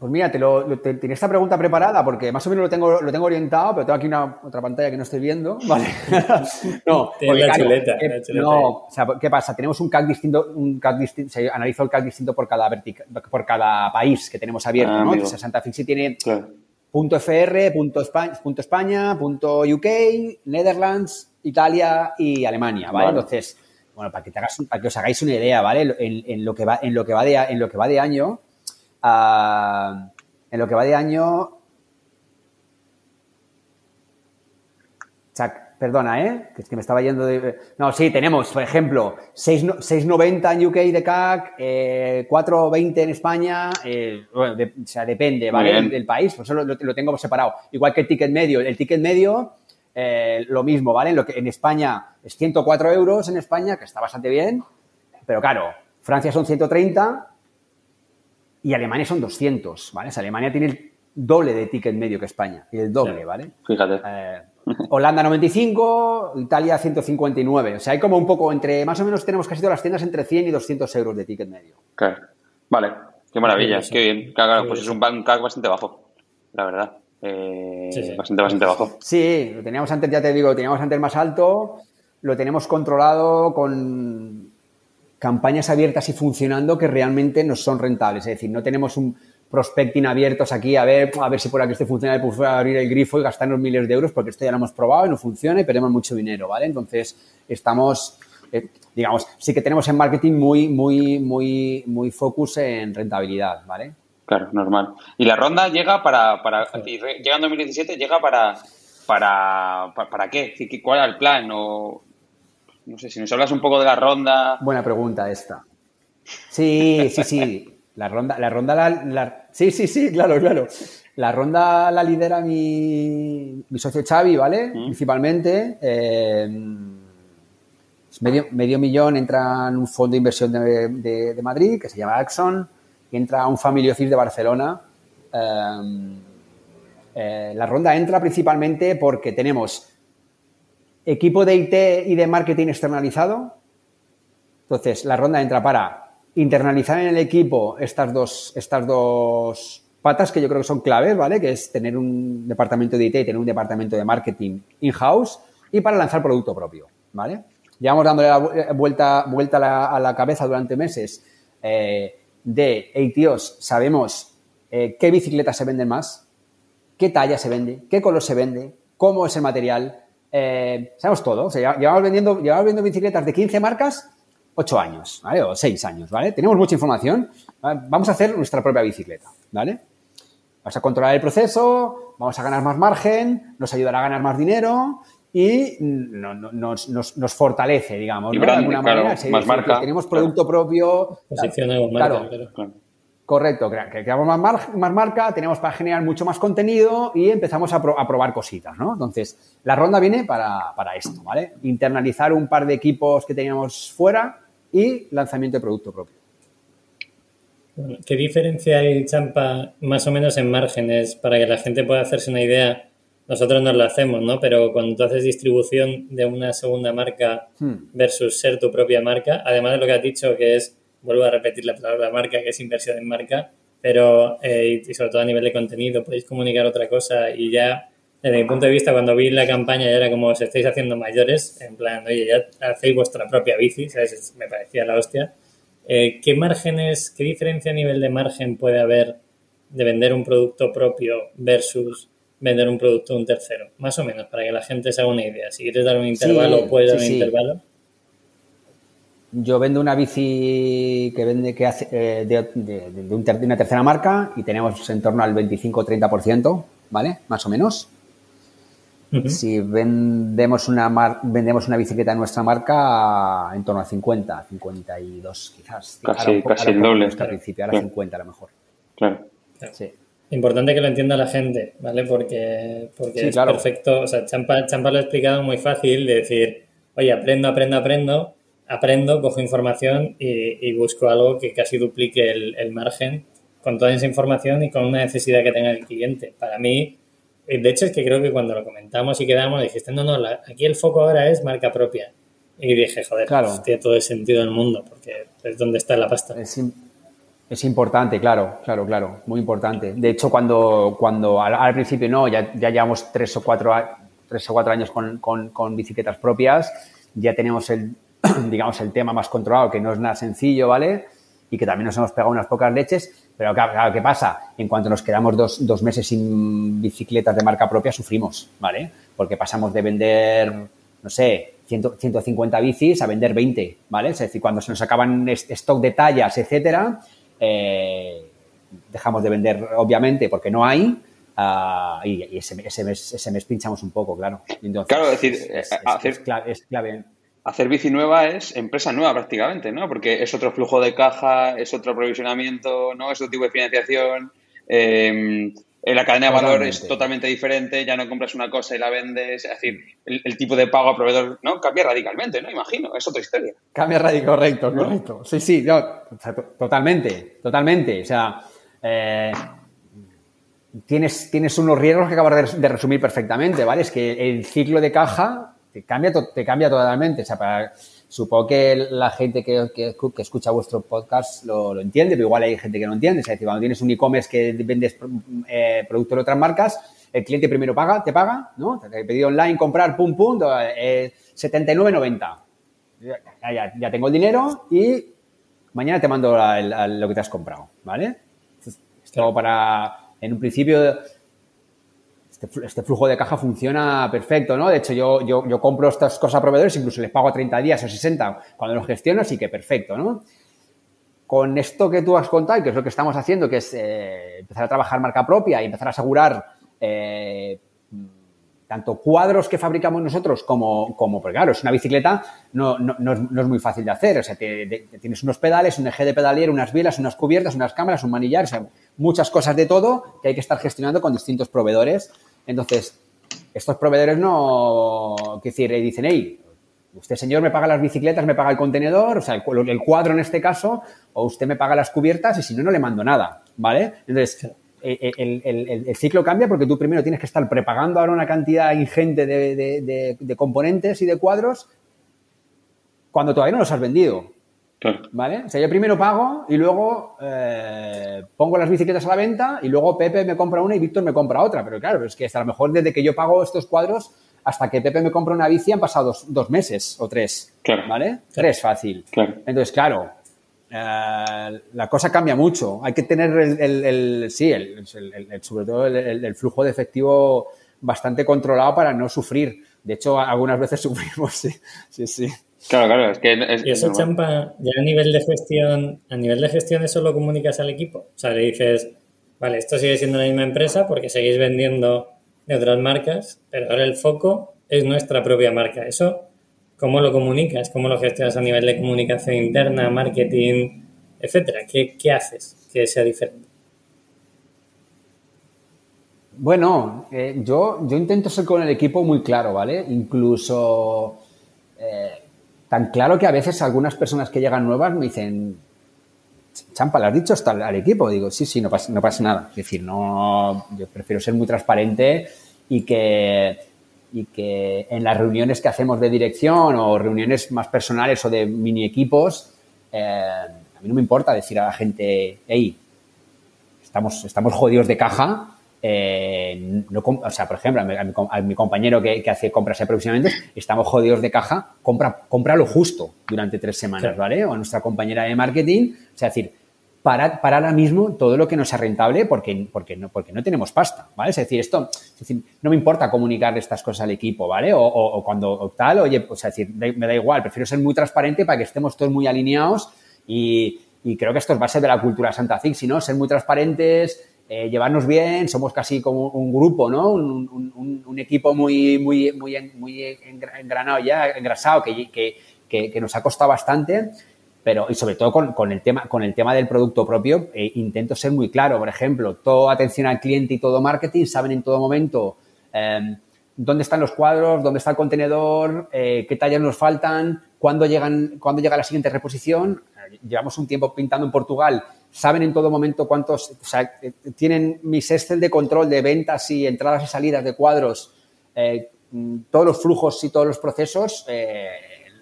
pues mira, te, lo, tenía esta pregunta preparada porque más o menos lo tengo, lo tengo orientado, pero tengo aquí una otra pantalla que no estoy viendo. Vale. no, la, chuleta, eh, No, o sea, ¿qué pasa? Tenemos un CAC distinto, un CAC distinto, se analizó el CAC distinto por cada por cada país que tenemos abierto, ah, ¿no? Entonces, Santa Fixi tiene .fr, punto España, punto, España, punto UK, Netherlands, Italia y Alemania, ¿vale? Entonces, bueno, para que, te hagas, para que os hagáis una idea, ¿vale? En, lo que va, en lo que va de, en lo que va de año, uh, en lo que va de año, Perdona, ¿eh? Que es que me estaba yendo de... No, sí, tenemos, por ejemplo, 6,90 en UK de CAC, 4,20 en España, eh, bueno, o sea, depende, ¿vale? Del, país, pues eso lo, tengo separado. Igual que el ticket medio. El ticket medio, eh, lo mismo, ¿vale? En, lo que, en España es 104 euros en España, que está bastante bien, pero claro, Francia son 130 y Alemania son 200, ¿vale? O sea, Alemania tiene el doble de ticket medio que España, y el doble, ¿vale? Fíjate. Holanda 95, Italia 159. O sea, hay como un poco entre, más o menos tenemos casi todas las tiendas entre 100 y 200 euros de ticket medio. Claro. Vale, qué maravilla, qué bien. Claro, pues es un bancac bastante bajo, la verdad. Eh, bastante, bastante bajo. Sí, lo teníamos antes, ya te digo, lo teníamos antes más alto, lo tenemos controlado con campañas abiertas y funcionando que realmente no son rentables. Es decir, no tenemos un, prospecting abiertos aquí a ver, a ver si por aquí esto funciona, pues abrir el grifo y gastarnos miles de euros porque esto ya lo hemos probado y no funciona y perdemos mucho dinero, ¿vale? Entonces, estamos, eh, digamos, sí que tenemos en marketing muy, muy, muy, muy focus en rentabilidad, ¿vale? Claro, normal. Y la ronda llega para, para llega en 2017, llega para, para, para, qué? ¿Cuál era el plan? O, no sé, si nos hablas un poco de la ronda. Buena pregunta esta. Sí, sí, sí. La ronda, la ronda la, Sí, sí, sí, claro, claro. La ronda la lidera mi, mi socio Xavi, ¿vale? Mm. Principalmente. Eh, medio, medio millón entra en un fondo de inversión de, Madrid que se llama Axon y entra un Family Office de Barcelona. Eh, eh, la ronda entra principalmente porque tenemos equipo de IT y de marketing externalizado. Entonces, la ronda entra para internalizar en el equipo estas dos, estas dos patas que yo creo que son claves, ¿vale? Que es tener un departamento de IT y tener un departamento de marketing in-house y para lanzar producto propio, ¿vale? Llevamos dándole la vuelta, vuelta a la, cabeza durante meses eh, de, hey sabemos eh, qué bicicletas se venden más, qué talla se vende, qué color se vende, cómo es el material, eh, sabemos todo. O sea, llevamos vendiendo, llevamos vendiendo bicicletas de 15 marcas 8 años, ¿vale? O 6 años, ¿vale? Tenemos mucha información. Vamos a hacer nuestra propia bicicleta, ¿vale? Vamos a controlar el proceso, vamos a ganar más margen, nos ayudará a ganar más dinero y nos, fortalece, digamos, ¿no? de alguna manera. más marca. Tenemos producto propio. claro, Correcto, creamos más, más, marca, tenemos para generar mucho más contenido y empezamos a, probar cositas, ¿no? Entonces, la ronda viene para, para, esto, ¿vale? Internalizar un par de equipos que teníamos fuera y lanzamiento de producto propio. ¿Qué diferencia hay, Champa, más o menos en márgenes para que la gente pueda hacerse una idea? Nosotros nos lo hacemos, ¿no? Pero cuando tú haces distribución de una segunda marca hmm. versus ser tu propia marca, además de lo que has dicho, que es vuelvo a repetir la palabra marca, que es inversión en marca, pero eh, y sobre todo a nivel de contenido, podéis comunicar otra cosa y ya, desde mi punto de vista, cuando vi la campaña ya era como os estáis haciendo mayores, en plan, oye, ya hacéis vuestra propia bici, ¿sabes? Me parecía la hostia. Eh, ¿Qué márgenes, qué diferencia a nivel de margen puede haber de vender un producto propio versus vender un producto de un tercero? Más o menos, para que la gente se haga una idea. Si quieres dar un intervalo, puedes dar un intervalo. Yo vendo una bici que vende que hace, eh, de, una tercera marca y tenemos en torno al 25-30%, ¿vale? Más o menos. Si vendemos una, vendemos una bicicleta de nuestra marca, en torno a 50, 52 quizás. Casi, casi el doble. Al principio, ahora 50 a lo mejor. Claro. Sí. Importante que lo entienda la gente, ¿vale? Porque, porque es perfecto. O sea, Champa, Champa lo ha explicado muy fácil de decir, oye, aprendo, aprendo, aprendo aprendo, cojo información y, busco algo que casi duplique el, margen con toda esa información y con una necesidad que tenga el cliente. Para mí, eh, de hecho es que creo que cuando lo comentamos y quedamos, dijiste, no, no, aquí el foco ahora es marca propia. Y dije, joder, pues tiene todo el sentido del mundo, porque es donde está la pasta. Es, importante, claro, claro, claro, muy importante. De hecho, cuando, cuando al, principio no, ya, ya, llevamos tres o cuatro, tres o cuatro años con, con bicicletas propias, ya tenemos el, digamos, el tema más controlado, que no es nada sencillo, ¿vale? Y que también nos hemos pegado unas pocas leches, pero claro, ¿qué pasa? En cuanto nos quedamos dos, dos meses sin bicicletas de marca propia, sufrimos, ¿vale? Porque pasamos de vender, no sé, 150 bicis a vender 20, ¿vale? Es decir, cuando se nos acaban stock de tallas, etcétera, eh, dejamos de vender, obviamente, porque no hay, uh, y, ese, ese, mes, ese, mes, pinchamos un poco, claro. claro, es decir, es, es, clave, es clave hacer bici nueva es empresa nueva prácticamente, ¿no? Porque es otro flujo de caja, es otro provisionamiento, ¿no? Es otro tipo de financiación. Eh, la cadena de valor es totalmente diferente, ya no compras una cosa y la vendes, es decir, el, tipo de pago a proveedor, ¿no? Cambia radicalmente, ¿no? Imagino, es otra historia. Cambia radicalmente, correcto, correcto. Sí, sí, totalmente, totalmente. O sea, eh, tienes, tienes unos riesgos que acabas de resumir perfectamente, ¿vale? Es que el ciclo de caja te cambia, te cambia totalmente. O sea, para, supongo que la gente que, que, escucha vuestro podcast lo, lo, entiende, pero igual hay gente que no entiende. Es decir, cuando tienes un e-commerce que vendes eh, productos de otras marcas, el cliente primero paga, te paga, ¿no? Te he pedido online comprar, pum, pum, eh, 79.90. Ya, ya, tengo el dinero y mañana te mando lo que te has comprado, ¿vale? Esto para, en un principio, este, este, flujo de caja funciona perfecto, ¿no? De hecho, yo, yo, yo, compro estas cosas a proveedores, incluso les pago a 30 días o 60 cuando los gestiono, así que perfecto, ¿no? Con esto que tú has contado que es lo que estamos haciendo, que es eh, empezar a trabajar marca propia y empezar a asegurar eh, tanto cuadros que fabricamos nosotros como, como porque claro, es una bicicleta, no, no, no, es, muy fácil de hacer. O sea, tienes unos pedales, un eje de pedalier, unas vilas, unas cubiertas, unas cámaras, un manillar, o sea, muchas cosas de todo que hay que estar gestionando con distintos proveedores entonces, estos proveedores no, que decir, eh, dicen, hey, usted señor me paga las bicicletas, me paga el contenedor, o sea, el, cuadro en este caso, o usted me paga las cubiertas y si no, no le mando nada, ¿vale? Entonces, eh, eh, el, ciclo cambia porque tú primero tienes que estar prepagando ahora una cantidad ingente de componentes y de cuadros cuando todavía no los has vendido. ¿Vale? O sea, yo primero pago y luego eh, pongo las bicicletas a la venta y luego Pepe me compra una y Víctor me compra otra. Pero claro, es que hasta a lo mejor desde que yo pago estos cuadros hasta que Pepe me compra una bici han pasado dos, meses o tres. ¿Vale? Tres fácil. Entonces, claro, eh, la cosa cambia mucho. Hay que tener el, sí, el, sobre todo el, flujo de efectivo bastante controlado para no sufrir. De hecho, algunas veces sufrimos, sí, sí, sí. Claro, claro, es que y eso, Champa, ya a nivel de gestión, a nivel de gestión eso lo comunicas al equipo. O sea, le dices, vale, esto sigue siendo la misma empresa porque seguís vendiendo de otras marcas, pero ahora el foco es nuestra propia marca. Eso ¿Cómo lo comunicas? ¿Cómo lo gestionas a nivel de comunicación interna, marketing, etcétera? ¿Qué, haces que sea diferente? Bueno, eh, yo, yo intento ser con el equipo muy claro, ¿vale? Incluso eh, tan claro que a veces algunas personas que llegan nuevas me dicen, Champa, ¿le has dicho hasta al, equipo? Digo, sí, sí, no pasa, nada. Es decir, no, yo prefiero ser muy transparente y que y que en las reuniones que hacemos de dirección o reuniones más personales o de mini equipos, eh, a mí no me importa decir a la gente, hey, estamos, estamos jodidos de caja. Eh, no, o sea, por ejemplo, a mi, compañero que, hace compras aproximadamente, estamos jodidos de caja, compra, compra lo justo durante tres semanas, ¿vale? O a nuestra compañera de marketing, o sea, decir, para, para ahora mismo todo lo que no sea rentable porque, porque, no, porque no tenemos pasta, ¿vale? Es decir, esto, es decir, no me importa comunicar estas cosas al equipo, ¿vale? O, o, cuando tal, oye, o sea, decir, me da igual, prefiero ser muy transparente para que estemos todos muy alineados y, y creo que esto es base de la cultura Santa Fixi, ¿no? Ser muy transparentes, eh, llevarnos bien, somos casi como un grupo, ¿no? Un, un, equipo muy, muy, muy, muy engranado ya, engrasado, que, que, que, nos ha costado bastante pero y sobre todo con, el, tema, con el tema del producto propio, eh, intento ser muy claro. Por ejemplo, todo atención al cliente y todo marketing saben en todo momento em, dónde están los cuadros, dónde está el contenedor, eh, qué tallas nos faltan, cuándo, llegan, cuándo llega la siguiente reposición. Llevamos un tiempo pintando en Portugal, saben en todo momento cuántos, o sea, eh, tienen mis Excel de control de ventas y entradas y salidas de cuadros, todos los flujos y todos los procesos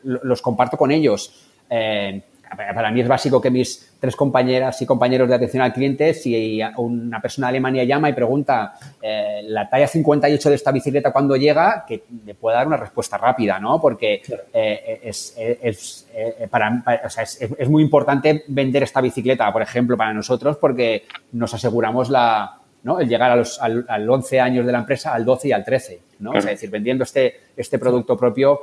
los comparto con ellos. Eh, para mí es básico que mis tres compañeras y compañeros de atención al cliente, si una persona de Alemania llama y pregunta eh, la talla 58 de esta bicicleta cuando llega, que le pueda dar una respuesta rápida, ¿no? Porque eh, es, es, para, es, muy importante vender esta bicicleta, por ejemplo, para nosotros, porque nos aseguramos la, ¿no? El llegar a los, al, 11 años de la empresa, al 12 y al 13, ¿no? es decir, vendiendo este, este producto propio,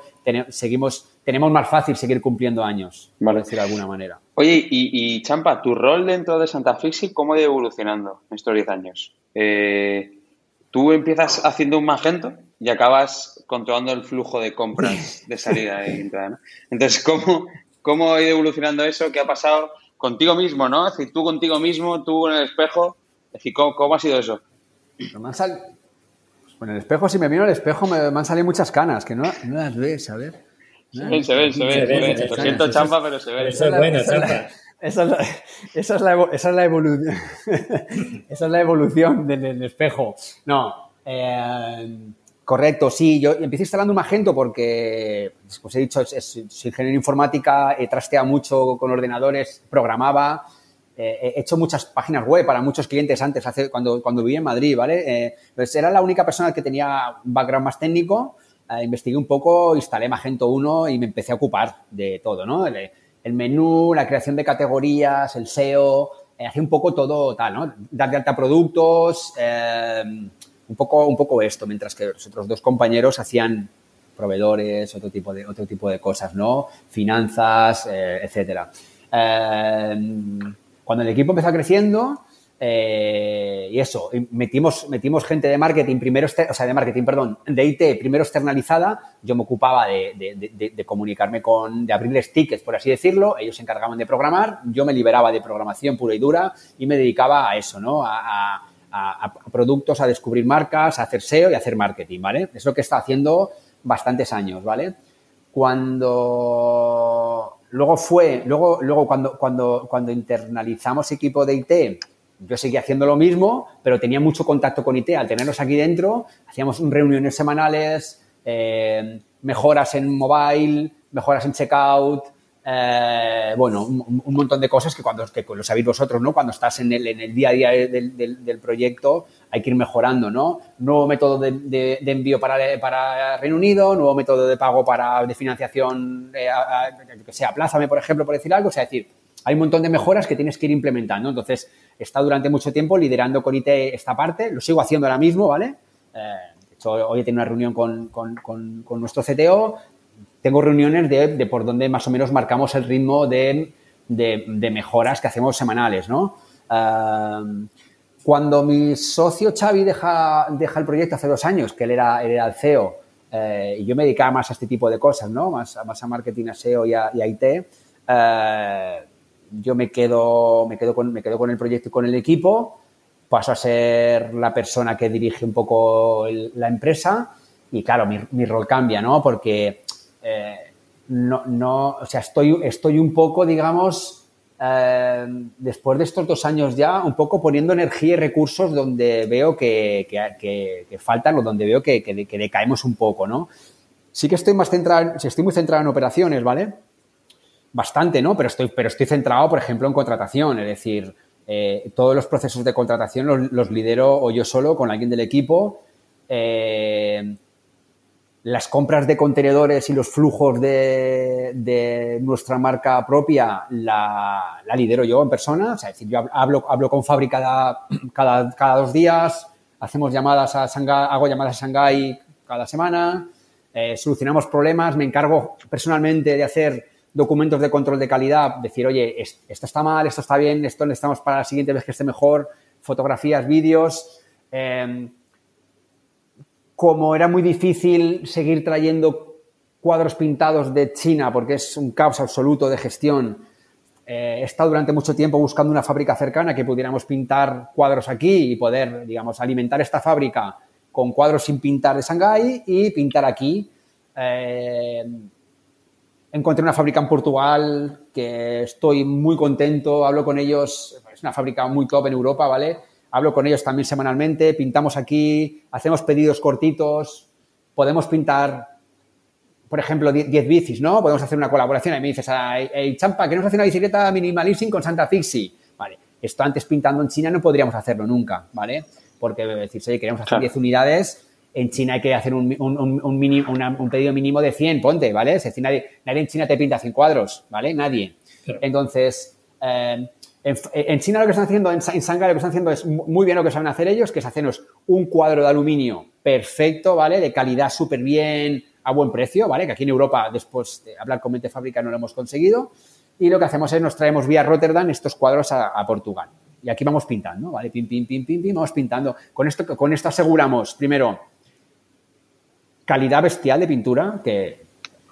seguimos, tenemos más fácil seguir cumpliendo años, vale. decir de alguna manera. Oye, y, Champa, ¿tu rol dentro de Santa Fixi cómo ha ido evolucionando en estos 10 años? Eh, tú empiezas haciendo un magento y acabas controlando el flujo de compras, de salida e entrada, Entonces, ¿cómo, ¿cómo ha ido evolucionando eso? ¿Qué ha pasado contigo mismo, no? Es decir, tú contigo mismo, tú en el espejo, es decir, ¿cómo, ha sido eso? Me han Con el espejo, si me miro al espejo, me, han salido muchas canas, que no, no las ves, a ver. se ven, se ven, se ven. Lo siento, champa, pero se ven. Eso es bueno, champa. Esa es, la, esa, es la, esa es la evolución. esa es la evolución del, espejo. No. Eh, correcto, sí. Yo empecé instalando un Magento porque, como he dicho, soy ingeniero en informática, he trasteado mucho con ordenadores, programaba eh, he hecho muchas páginas web para muchos clientes antes, hace, cuando, cuando vivía en Madrid, ¿vale? Eh, pues era la única persona que tenía un background más técnico. Eh, investigué un poco, instalé Magento 1 y me empecé a ocupar de todo, ¿no? El, menú, la creación de categorías, el SEO, hacía un poco todo tal, ¿no? Dar de alta productos, un, poco, un poco esto, mientras que los otros dos compañeros hacían proveedores, otro tipo de, otro tipo de cosas, ¿no? Finanzas, etcétera. Cuando el equipo empezó creciendo, eh, y eso, metimos, metimos gente de marketing, primero, o sea, de marketing, perdón, de IT, primero externalizada, yo me ocupaba de, comunicarme con, de abrirles tickets, por así decirlo, ellos se encargaban de programar, yo me liberaba de programación pura y dura y me dedicaba a eso, ¿no? A, a productos, a descubrir marcas, a hacer SEO y a hacer marketing, ¿vale? Es lo que está haciendo bastantes años, ¿vale? Cuando Luego fue, luego, luego cuando, cuando, cuando internalizamos equipo de IT, yo seguía haciendo lo mismo, pero tenía mucho contacto con IT. Al tenerlos aquí dentro, hacíamos reuniones semanales, eh, mejoras en mobile, mejoras en checkout, eh, bueno, un, montón de cosas que cuando que lo sabéis vosotros, ¿no? Cuando estás en el, en el día a día del, del, proyecto hay que ir mejorando, ¿no? Nuevo método de, envío para, para, Reino Unido, nuevo método de pago para de financiación, eh, que sea, aplázame, por ejemplo, por decir algo, o sea, decir, hay un montón de mejoras que tienes que ir implementando. Entonces, he estado durante mucho tiempo liderando con IT esta parte, lo sigo haciendo ahora mismo, ¿vale? Eh, de hecho, hoy he tenido una reunión con, con, con, nuestro CTO, tengo reuniones de, de, por donde más o menos marcamos el ritmo de, de, mejoras que hacemos semanales, ¿no? Uh, cuando mi socio Xavi deja, el proyecto hace dos años, que él era, el CEO, eh, y yo me dedicaba más a este tipo de cosas, ¿no? Más, a marketing, a SEO y a, y IT, eh, yo me quedo, con, el proyecto y con el equipo, paso a ser la persona que dirige un poco la empresa y claro, mi, rol cambia, ¿no? Porque eh, no, o sea, estoy un poco, digamos, eh, después de estos dos años ya, un poco poniendo energía y recursos donde veo que, que, faltan o donde veo que, decaemos un poco, ¿no? Sí que estoy más centrado, estoy muy centrado en operaciones, ¿vale? Bastante, ¿no? Pero estoy, pero estoy centrado, por ejemplo, en contratación, es decir, eh, todos los procesos de contratación los, los, lidero o yo solo con alguien del equipo. Eh, las compras de contenedores y los flujos de, de nuestra marca propia la, lidero yo en persona. O sea, es decir, yo hablo, hablo con fábrica cada, cada, cada, dos días, hacemos llamadas a Shanghai, hago llamadas a Shanghái cada semana, eh, solucionamos problemas, me encargo personalmente de hacer documentos de control de calidad, decir, oye, esto está mal, esto está bien, esto necesitamos para la siguiente vez que esté mejor, fotografías, vídeos. Eh, como era muy difícil seguir trayendo cuadros pintados de China, porque es un caos absoluto de gestión, eh, he estado durante mucho tiempo buscando una fábrica cercana que pudiéramos pintar cuadros aquí y poder, digamos, alimentar esta fábrica con cuadros sin pintar de Shanghái y pintar aquí. Eh, encontré una fábrica en Portugal que estoy muy contento, hablo con ellos, es una fábrica muy top en Europa, ¿vale? Hablo con ellos también semanalmente, pintamos aquí, hacemos pedidos cortitos, podemos pintar, por ejemplo, 10 bicis, ¿no? Podemos hacer una colaboración y me dices, hey, Champa, queremos hacer una bicicleta minimalism con Santa Fixi. Vale, esto antes pintando en China no podríamos hacerlo nunca, ¿vale? Porque decir, oye, queremos hacer claro. 10 unidades, en China hay que hacer un, un, una, pedido mínimo de 100, ponte, ¿vale? Es decir, nadie, nadie en China te pinta 100 cuadros, ¿vale? Nadie. Claro. Entonces, eh, en, China lo que están haciendo, en, lo que están haciendo es muy bien lo que saben hacer ellos, que es hacernos un cuadro de aluminio perfecto, ¿vale? De calidad súper bien, a buen precio, ¿vale? Que aquí en Europa, después de hablar con Mente Fábrica, no lo hemos conseguido. Y lo que hacemos es nos traemos vía Rotterdam estos cuadros a, a Portugal. Y aquí vamos pintando, ¿vale? Pim, pim, pim, pim, pim, vamos pintando. Con esto, con esto aseguramos, primero, calidad bestial de pintura, que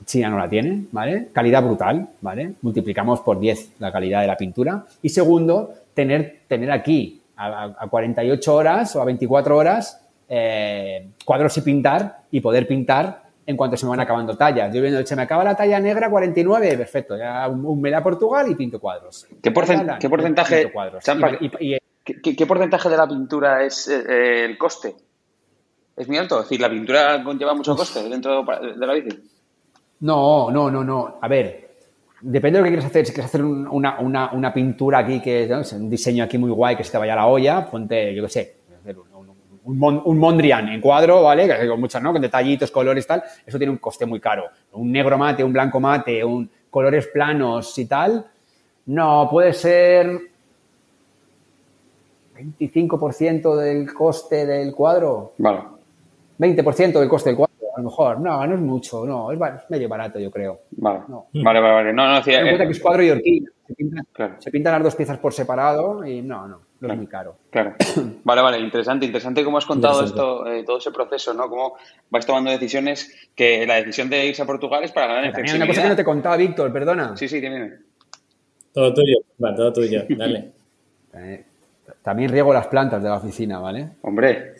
China no la tiene, ¿vale? Calidad brutal, ¿vale? Multiplicamos por 10 la calidad de la pintura. Y segundo, tener, tener aquí a, a 48 horas o a 24 horas eh, cuadros y pintar y poder pintar en cuanto se me van acabando tallas. Yo viendo, se me acaba la talla negra 49, perfecto, ya un, me da Portugal y pinto cuadros. ¿Qué, porcent ¿qué porcentaje, cuadros. Champa, y, y, y, ¿qué, ¿qué, porcentaje de la pintura es eh, el coste? ¿Es muy alto? Es decir, ¿la pintura conlleva mucho coste dentro de la bici? No, no, no, no. A ver, depende de lo que quieras hacer. Si quieres hacer una, una, una pintura aquí, que ¿no? un diseño aquí muy guay, que se te vaya a la olla, ponte, yo qué sé, un, un, un, Mondrian en cuadro, ¿vale? Que con muchas, ¿no? Con detallitos, colores, tal. Eso tiene un coste muy caro. Un negro mate, un blanco mate, un colores planos y tal. No, puede ser 25% del coste del cuadro. Vale. 20% del coste del cuadro a lo mejor. No, no es mucho, no, es, medio barato, yo creo. Vale, no. vale, vale, vale. No, no, sí, Ten en cuenta eh, que es cuadro y horquilla. Se pintan, claro. se pintan, las dos piezas por separado y no, no, no claro. es muy caro. Claro. Vale, vale, interesante, interesante cómo has contado esto, eh, todo ese proceso, ¿no? Cómo vais tomando decisiones, que la decisión de irse a Portugal es para ganar en flexibilidad. Una cosa que no te contaba, Víctor, perdona. Sí, sí, dime. Todo tuyo, va, todo tuyo, dale. Eh, también riego las plantas de la oficina, ¿vale? Hombre,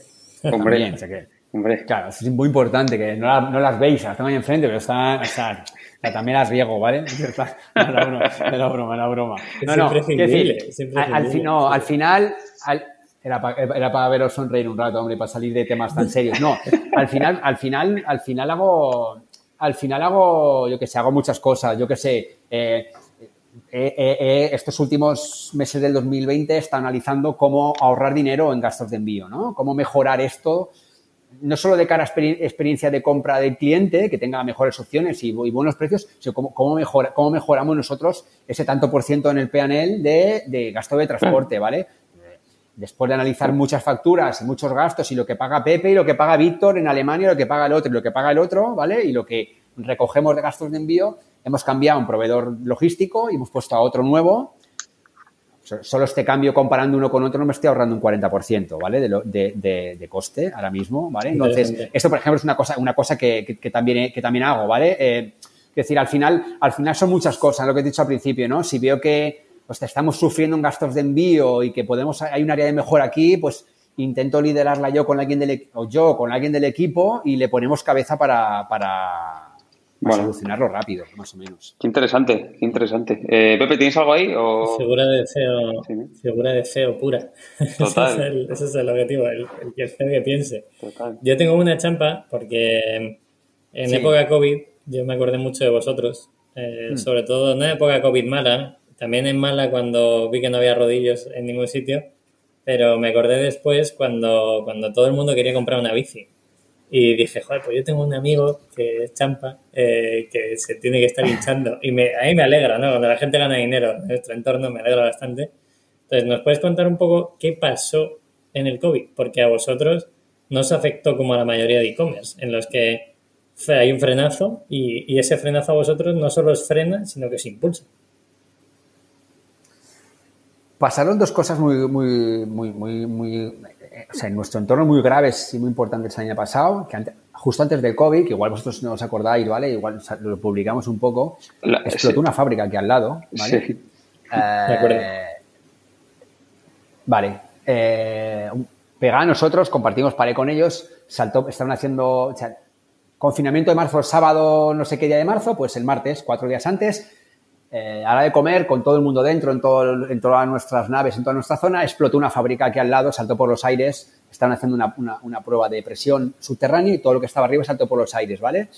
hombre. También, o sea que Hombre. Claro, es muy importante, que no, la, no las veis, las tengo ahí enfrente, pero están, o sea, también las riego, ¿vale? Me la broma, me la broma, me la broma. No, no, es decir, al, al, no, al final, al, era, para, era para veros sonreír un rato, hombre, para salir de temas tan serios. No, al final, al final, al final hago, al final hago, yo que sé, hago muchas cosas, yo que sé, eh, eh, eh, estos últimos meses del 2020 está analizando cómo ahorrar dinero en gastos de envío, ¿no? Cómo mejorar esto no solo de cara a experiencia de compra del cliente, que tenga mejores opciones y, buenos precios, sino cómo, cómo, mejora, cómo mejoramos nosotros ese tanto por ciento en el PNL de, de gasto de transporte, ¿vale? Después de analizar muchas facturas y muchos gastos y lo que paga Pepe y lo que paga Víctor en Alemania, lo que paga el otro y lo que paga el otro, ¿vale? Y lo que recogemos de gastos de envío, hemos cambiado un proveedor logístico y hemos puesto a otro nuevo Solo este cambio comparando uno con otro no me estoy ahorrando un 40%, ¿vale? De, de, coste ahora mismo, ¿vale? Entonces, esto, por ejemplo, es una cosa, una cosa que, también, que también hago, ¿vale? Eh, es decir, al final, al final son muchas cosas, lo que he dicho al principio, ¿no? Si veo que pues, estamos sufriendo en gastos de envío y que podemos, hay un área de mejora aquí, pues intento liderarla yo con alguien del, o yo con alguien del equipo y le ponemos cabeza para, para bueno. solucionarlo rápido, más o menos. Qué interesante, qué interesante. Eh, Pepe, ¿tienes algo ahí? O... Figura de CEO, figura de CEO pura. Total. ese, es el, objetivo, el, que el que piense. Total. Yo tengo una champa porque en época COVID yo me acordé mucho de vosotros, eh, hmm. sobre todo no en época COVID mala, también en mala cuando vi que no había rodillos en ningún sitio, pero me acordé después cuando, cuando todo el mundo quería comprar una bici. Y dije, joder, pues yo tengo un amigo que es champa, eh, que se tiene que estar hinchando. Y me, a mí me alegra, ¿no? Cuando la gente gana dinero en nuestro entorno me alegra bastante. Entonces, ¿nos puedes contar un poco qué pasó en el COVID? Porque a vosotros no os afectó como a la mayoría de e-commerce, en los que hay un frenazo y, ese frenazo a vosotros no solo os frena, sino que os impulsa. Pasaron dos cosas muy, muy, muy, muy, muy o sea, en nuestro entorno muy graves y muy importantes el año pasado, que justo antes del COVID, que igual vosotros no os acordáis, ¿vale? Igual lo publicamos un poco, explotó una fábrica aquí al lado, ¿vale? Sí. Eh, de acuerdo. Vale. Eh, a nosotros, compartimos pared con ellos, saltó, estaban haciendo, o sea, confinamiento de marzo, sábado, no sé qué día de marzo, pues el martes, cuatro días antes, eh, a la de comer, con todo el mundo dentro, en, todo, en todas nuestras naves, en toda nuestra zona, explotó una fábrica aquí al lado, saltó por los aires, estaban haciendo una, prueba de presión subterránea y todo lo que estaba arriba saltó por los aires, ¿vale?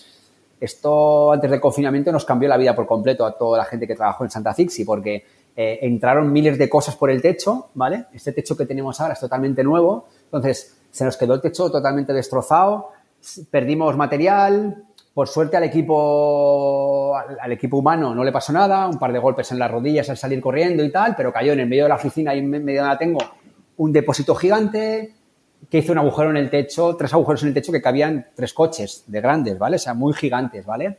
Esto antes del confinamiento nos cambió la vida por completo a toda la gente que trabajó en Santa Fixi porque eh, entraron miles de cosas por el techo, ¿vale? Este techo que tenemos ahora es totalmente nuevo, entonces se nos quedó el techo totalmente destrozado, perdimos material, por suerte al equipo, al, equipo humano no le pasó nada, un par de golpes en las rodillas al salir corriendo y tal, pero cayó en el medio de la oficina y en medio de la tengo un depósito gigante que hizo un agujero en el techo, tres agujeros en el techo que cabían tres coches de grandes, ¿vale? O sea, muy gigantes, ¿vale?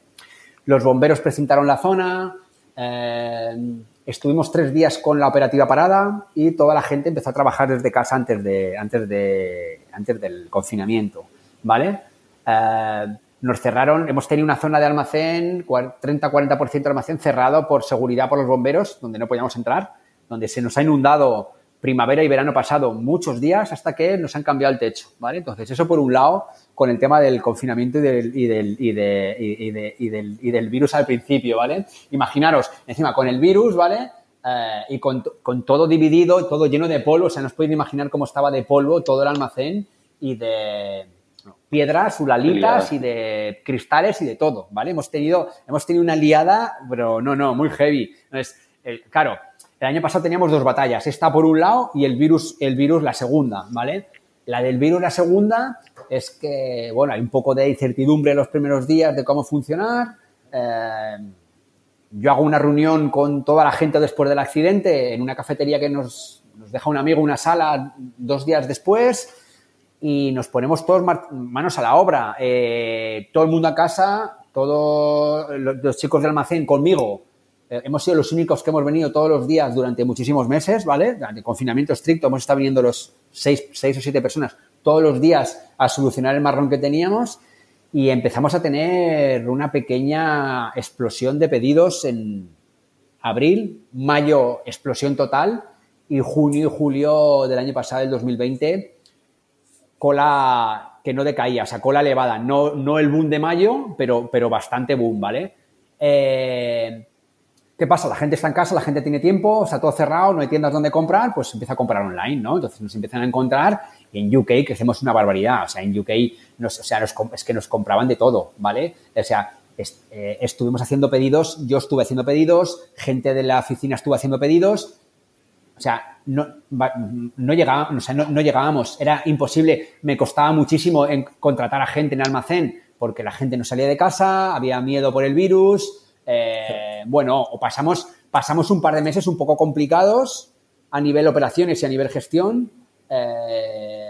Los bomberos precintaron la zona, eh, estuvimos tres días con la operativa parada y toda la gente empezó a trabajar desde casa antes, de, antes, de, antes del confinamiento, ¿vale? Eh, nos cerraron, hemos tenido una zona de almacén, 30-40% de almacén cerrado por seguridad por los bomberos, donde no podíamos entrar, donde se nos ha inundado primavera y verano pasado muchos días hasta que nos han cambiado el techo, ¿vale? Entonces, eso por un lado, con el tema del confinamiento y del, y de, y del, y del virus al principio, ¿vale? Imaginaros, encima con el virus, ¿vale? Eh, y con, con, todo dividido, todo lleno de polvo, o sea, nos podéis imaginar cómo estaba de polvo todo el almacén y de, piedras, ulalitas y de cristales y de todo, ¿vale? Hemos tenido, hemos tenido una liada, pero no, no, muy heavy. Entonces, eh, claro, el año pasado teníamos dos batallas, esta por un lado y el virus, el virus la segunda, ¿vale? La del virus la segunda es que, bueno, hay un poco de incertidumbre en los primeros días de cómo funcionar. Eh, yo hago una reunión con toda la gente después del accidente en una cafetería que nos, nos deja un amigo una sala dos días después y nos ponemos todos manos a la obra. Eh, todo el mundo a casa, todos los chicos del almacén conmigo. Eh, hemos sido los únicos que hemos venido todos los días durante muchísimos meses, ¿vale? Durante confinamiento estricto hemos estado viniendo los seis, seis o siete personas todos los días a solucionar el marrón que teníamos y empezamos a tener una pequeña explosión de pedidos en abril, mayo, explosión total y junio y julio del año pasado, del 2020, cola que no decaía, o sea, cola elevada. No, no el boom de mayo, pero, pero bastante boom, ¿vale? Eh, ¿Qué pasa? La gente está en casa, la gente tiene tiempo, está todo cerrado, no hay tiendas donde comprar, pues empieza a comprar online, ¿no? Entonces nos empiezan a encontrar y en UK crecemos una barbaridad. O sea, en UK o sea, es que nos compraban de todo, ¿vale? O sea, eh, estuvimos haciendo pedidos, yo estuve haciendo pedidos, gente de la oficina estuvo haciendo pedidos. O sea, no, no, llegábamos, era imposible, me costaba muchísimo en contratar a gente en almacén porque la gente no salía de casa, había miedo por el virus, eh, bueno, o pasamos, pasamos un par de meses un poco complicados a nivel operaciones y a nivel gestión. Eh,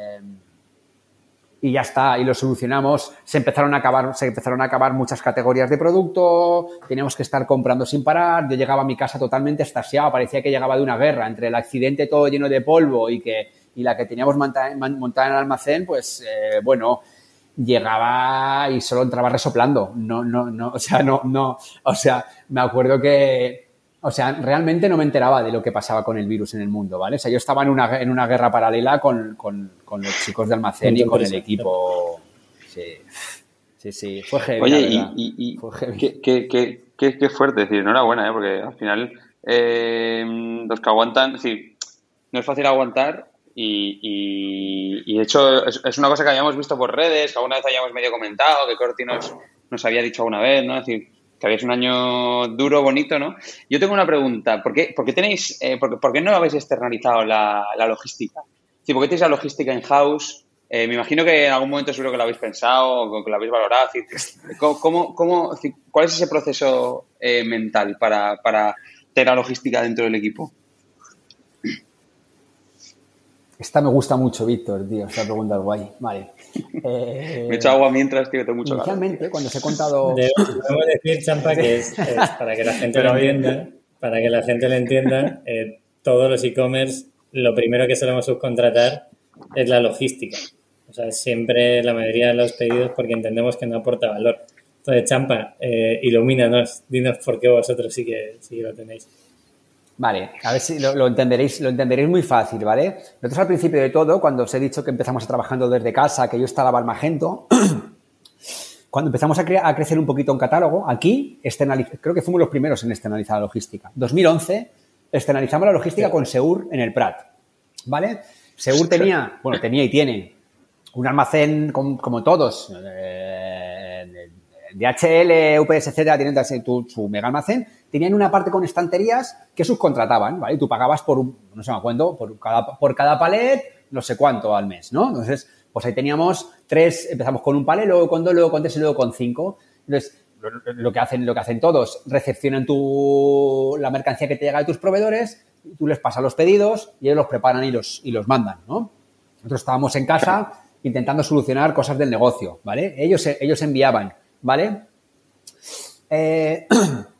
y ya está, y lo solucionamos. Se empezaron a acabar, se empezaron a acabar muchas categorías de producto, teníamos que estar comprando sin parar. Yo llegaba a mi casa totalmente estasiado, parecía que llegaba de una guerra, entre el accidente todo lleno de polvo y que y la que teníamos montada en el almacén, pues eh, bueno, llegaba y solo entraba resoplando. No, no, no, o sea, no, no, o sea, me acuerdo que o sea, realmente no me enteraba de lo que pasaba con el virus en el mundo, ¿vale? O sea, yo estaba en una, en una guerra paralela con, con, con los chicos de almacén y con el equipo. Sí, sí, sí. fue heavy. Oye, y, y, Qué, qué, qué, qué, fuerte, decir, enhorabuena, ¿eh? Porque al final eh, los que aguantan, es decir, no es fácil aguantar y, y, de hecho es, una cosa que habíamos visto por redes, que alguna vez habíamos medio comentado, que Corti nos, nos había dicho alguna vez, ¿no? Es decir, que habéis un año duro, bonito, ¿no? Yo tengo una pregunta. ¿Por qué, por qué tenéis, eh, por, qué no habéis externalizado la, logística? Sí, ¿Por qué tenéis la logística in-house? Eh, me imagino que en algún momento seguro que lo habéis pensado, o que lo habéis valorado. ¿Cómo, cómo, cuál es ese proceso eh, mental para, para tener la logística dentro del equipo? Esta me gusta mucho, Víctor, tío. Esta pregunta es guay. Vale. Eh, me echo agua mientras, tío, tengo mucho Inicialmente, cuando se he contado... Debemos decir, Champa, que es, para que la gente lo entienda, para que la gente lo entienda, eh, todos los e-commerce, lo primero que solemos subcontratar es la logística. O sea, siempre la mayoría de los pedidos porque entendemos que no aporta valor. Entonces, Champa, eh, ilumínanos, dinos por qué vosotros sí que, sí que lo tenéis. Vale, a ver si lo, entenderéis, lo entenderéis muy fácil, ¿vale? Nosotros al principio de todo, cuando os he dicho que empezamos trabajando desde casa, que yo instalaba el Magento, cuando empezamos a, a, crecer un poquito un catálogo, aquí creo que fuimos los primeros en externalizar la logística. 2011 externalizamos la logística con Seur en el Prat, ¿vale? Seur tenía, bueno, tenía y tiene un almacén como, todos, eh, DHL, UPS, etcétera, tienen su mega almacén, tenían una parte con estanterías que subcontrataban, ¿vale? Tú pagabas por, no sé cuándo, por cada, por cada palet, no sé cuánto al mes, ¿no? Entonces, pues ahí teníamos tres, empezamos con un palet, luego con dos, luego con tres y luego con cinco. Entonces, lo, que hacen, lo que hacen todos, recepcionan tu, la mercancía que te llega de tus proveedores, tú les pasas los pedidos y ellos los preparan y los, y los mandan, ¿no? Nosotros estábamos en casa intentando solucionar cosas del negocio, ¿vale? Ellos, ellos enviaban, ¿vale? Eh,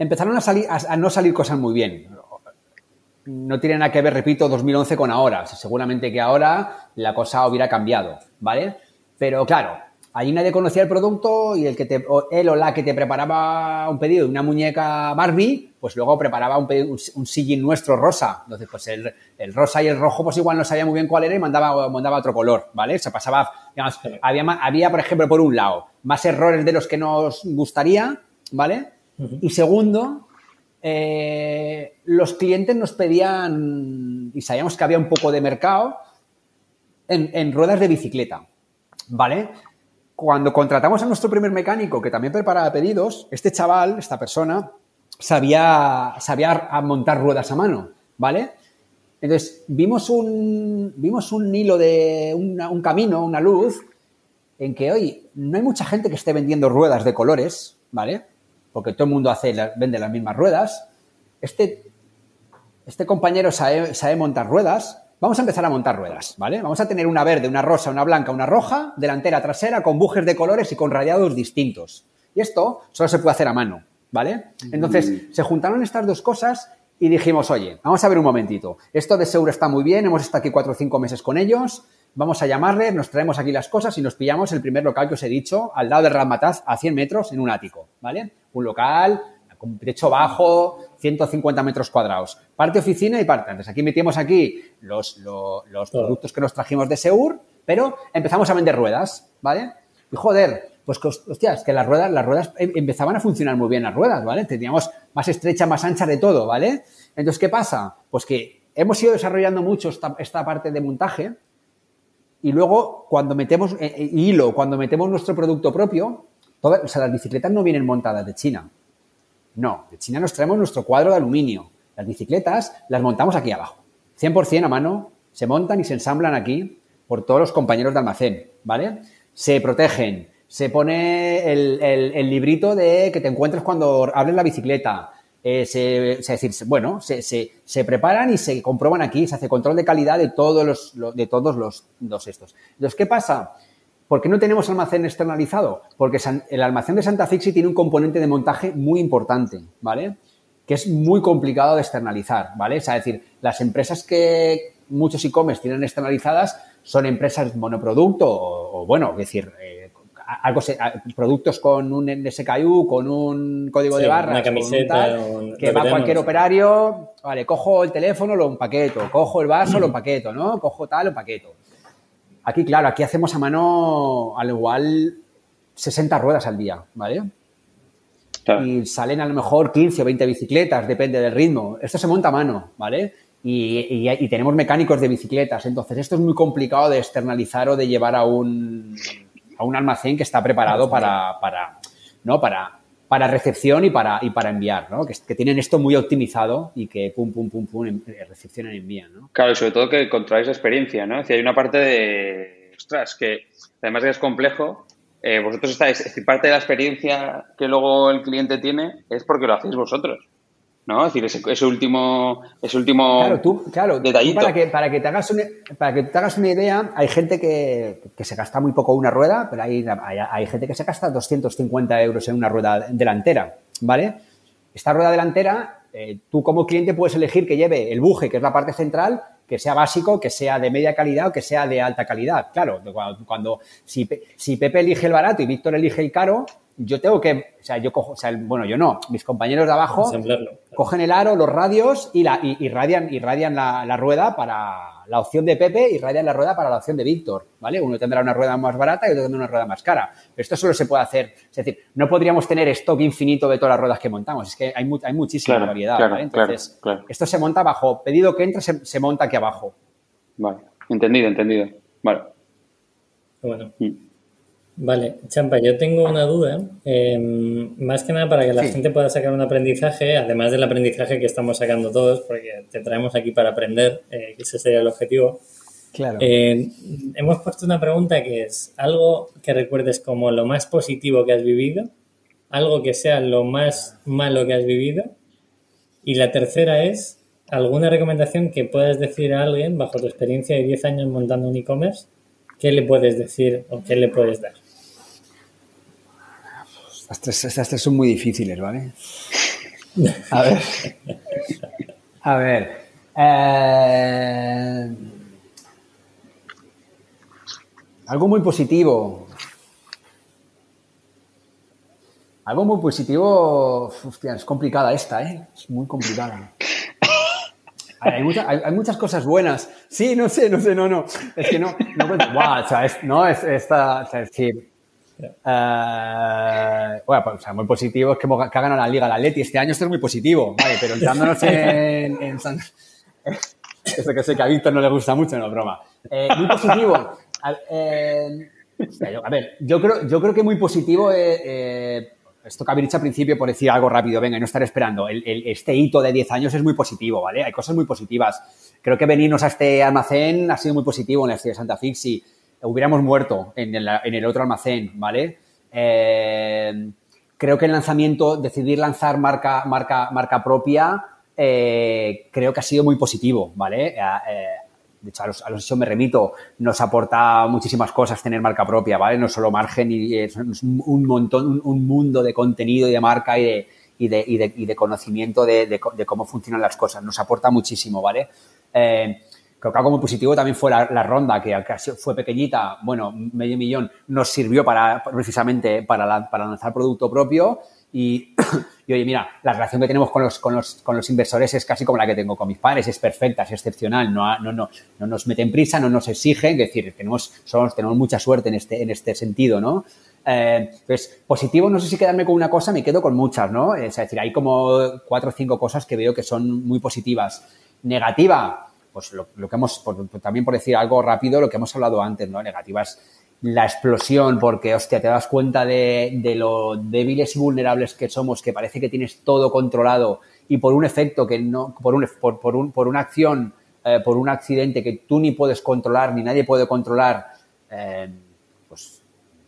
empezaron a, salir, a, no salir cosas muy bien. No tiene nada que ver, repito, 2011 con ahora. Seguramente que ahora la cosa hubiera cambiado, ¿vale? Pero claro, allí nadie conocía el producto y el que te, él o la que te preparaba un pedido de una muñeca Barbie, pues luego preparaba un, un, sillín nuestro rosa. Entonces, pues el, el, rosa y el rojo, pues igual no sabía muy bien cuál era y mandaba, mandaba otro color, ¿vale? Se pasaba, digamos, había, había, por ejemplo, por un lado, más errores de los que nos gustaría, ¿vale? Y segundo, eh, los clientes nos pedían, y sabíamos que había un poco de mercado, en, ruedas de bicicleta, ¿vale? Cuando contratamos a nuestro primer mecánico, que también preparaba pedidos, este chaval, esta persona, sabía, sabía montar ruedas a mano, ¿vale? Entonces, vimos un, vimos un hilo de un camino, una luz, en que hoy no hay mucha gente que esté vendiendo ruedas de colores, ¿vale? Porque todo el mundo hace, vende las mismas ruedas. Este, este compañero sabe, montar ruedas. Vamos a empezar a montar ruedas, ¿vale? Vamos a tener una verde, una rosa, una blanca, una roja, delantera, trasera, con bujes de colores y con radiados distintos. Y esto solo se puede hacer a mano, ¿vale? Entonces, mm. se juntaron estas dos cosas y dijimos, oye, vamos a ver un momentito. Esto de seguro está muy bien, hemos estado aquí cuatro o cinco meses con ellos, vamos a llamarle, nos traemos aquí las cosas y nos pillamos el primer local que os he dicho, al lado de Ramataz, a 100 metros, en un ático, ¿vale? Un local con techo bajo, 150 metros cuadrados. Parte oficina y parte. Entonces, aquí metimos aquí los, los, productos que nos trajimos de Seur, pero empezamos a vender ruedas, ¿vale? Y joder, pues, hostias, que las ruedas, las ruedas em, empezaban a funcionar muy bien las ruedas, ¿vale? Teníamos más estrecha, más ancha de todo, ¿vale? Entonces, ¿qué pasa? Pues que hemos ido desarrollando mucho esta, esta parte de montaje, y luego, cuando metemos eh, eh, hilo, cuando metemos nuestro producto propio, o sea, las bicicletas no vienen montadas de China. No, de China nos traemos nuestro cuadro de aluminio. Las bicicletas las montamos aquí abajo. 100% a mano, se montan y se ensamblan aquí por todos los compañeros de almacén, ¿vale? Se protegen, se pone el, librito de que te encuentres cuando hables la bicicleta, eh, se, bueno, se, se, preparan y se comprueban aquí, se hace control de calidad de todos los, de todos los, los estos. Entonces, ¿qué pasa? ¿Por qué no tenemos almacén externalizado? Porque el almacén de Santa Fixi tiene un componente de montaje muy importante, ¿vale? Que es muy complicado de externalizar, ¿vale? es decir, las empresas que muchos e-commerce tienen externalizadas son empresas monoproducto o, bueno, es decir, eh, algo productos con un SKU, con un código de barras, una camiseta, que va cualquier operario, vale, cojo el teléfono, lo empaqueto, cojo el vaso, lo empaqueto, ¿no? Cojo tal, lo empaqueto. Aquí, claro, aquí hacemos a mano al igual 60 ruedas al día, ¿vale? Y salen a lo mejor 15 o 20 bicicletas, depende del ritmo. Esto se monta a mano, ¿vale? Y, tenemos mecánicos de bicicletas. Entonces, esto es muy complicado de externalizar o de llevar a un, a un almacén que está preparado para, para, ¿no? para, para recepción y para, y para enviar, ¿no? Que, tienen esto muy optimizado y que pum, pum, pum, pum, recepcionan y envían, ¿no? Claro, y sobre todo que controláis la experiencia, ¿no? Es decir, hay una parte de, ostras, que además de que es complejo, eh, vosotros estáis, es decir, parte de la experiencia que luego el cliente tiene es porque lo hacéis vosotros. ¿No? Es decir, ese, último, ese último claro, tú, claro, detallito. para, que, para, que te hagas una, para que te hagas una idea, hay gente que, se gasta muy poco una rueda, pero hay, hay, gente que se gasta 250 euros en una rueda delantera, ¿vale? Esta rueda delantera, eh, tú como cliente puedes elegir que lleve el buje, que es la parte central, que sea básico, que sea de media calidad o que sea de alta calidad. Claro, cuando, si, si Pepe elige el barato y Víctor elige el caro, yo tengo que, o sea, yo cojo, o sea, bueno, yo no, mis compañeros de abajo cogen el aro, los radios y, la, y, irradian, irradian la, la, rueda para la opción de Pepe y irradian la rueda para la opción de Víctor, ¿vale? Uno tendrá una rueda más barata y otro tendrá una rueda más cara. Pero esto solo se puede hacer, es decir, no podríamos tener stock infinito de todas las ruedas que montamos, es que hay, hay muchísima variedad, ¿vale? Entonces, esto se monta abajo, pedido que entra se, se, monta aquí abajo. Vale, entendido, entendido. Vale. Bueno. Mm. Vale, Champa, yo tengo una duda, em, más que nada para que la gente pueda sacar un aprendizaje, además del aprendizaje que estamos sacando todos, porque te traemos aquí para aprender, eh, que ese sería el objetivo. Claro. Eh, hemos puesto una pregunta que es algo que recuerdes como lo más positivo que has vivido, algo que sea lo más malo que has vivido, y la tercera es alguna recomendación que puedas decir a alguien bajo tu experiencia de 10 años montando un e-commerce, ¿qué le puedes decir o qué le puedes dar? Estas tres, son muy difíciles, ¿vale? A ver. A ver. Eh, algo muy positivo. Algo muy positivo. Hostia, es complicada esta, ¿eh? Es muy complicada. Hay, muchas cosas buenas. Sí, no sé, no sé, no, no. Es que no. No, wow, o sea, es, no, es esta. O sea, es eh, bueno, pues, o sea, muy positivo es que, que ha ganado la Liga la Atleti. Este año esto es muy positivo, vale, pero entrándonos en, en Esto que sé que a Víctor no le gusta mucho, no, broma. Eh, muy positivo. Eh, a, ver, yo creo, yo creo que muy positivo esto que dicho al principio por decir algo rápido, venga, y no estar esperando. El, este hito de 10 años es muy positivo, ¿vale? Hay cosas muy positivas. Creo que venirnos a este almacén ha sido muy positivo en la de Santa Fixi hubiéramos muerto en el, otro almacén, ¿vale? Eh, creo que el lanzamiento, decidir lanzar marca, marca, marca propia, eh, creo que ha sido muy positivo, ¿vale? Eh, de hecho, a los, a hechos me remito, nos aporta muchísimas cosas tener marca propia, ¿vale? No solo margen y es un montón, un, mundo de contenido y de marca y de, y de, y de, y de conocimiento de, cómo funcionan las cosas. Nos aporta muchísimo, ¿vale? Creo que algo muy positivo también fue la, ronda, que fue pequeñita, bueno, medio millón, nos sirvió para precisamente para, para lanzar producto propio. Y, y, oye, mira, la relación que tenemos con los, con, los, con los inversores es casi como la que tengo con mis padres, es perfecta, es excepcional, no, no, no, no nos meten prisa, no nos exigen, es decir, tenemos, somos, tenemos mucha suerte en este, en este sentido, ¿no? Eh, pues positivo, no sé si quedarme con una cosa, me quedo con muchas, ¿no? Es decir, hay como cuatro o cinco cosas que veo que son muy positivas. Negativa, pues lo, que hemos, también por decir algo rápido, lo que hemos hablado antes, ¿no? Negativas, la explosión, porque, hostia, te das cuenta de, de lo débiles y vulnerables que somos, que parece que tienes todo controlado y por un efecto que no, por, un, por, un, por una acción, eh, por un accidente que tú ni puedes controlar, ni nadie puede controlar, eh, pues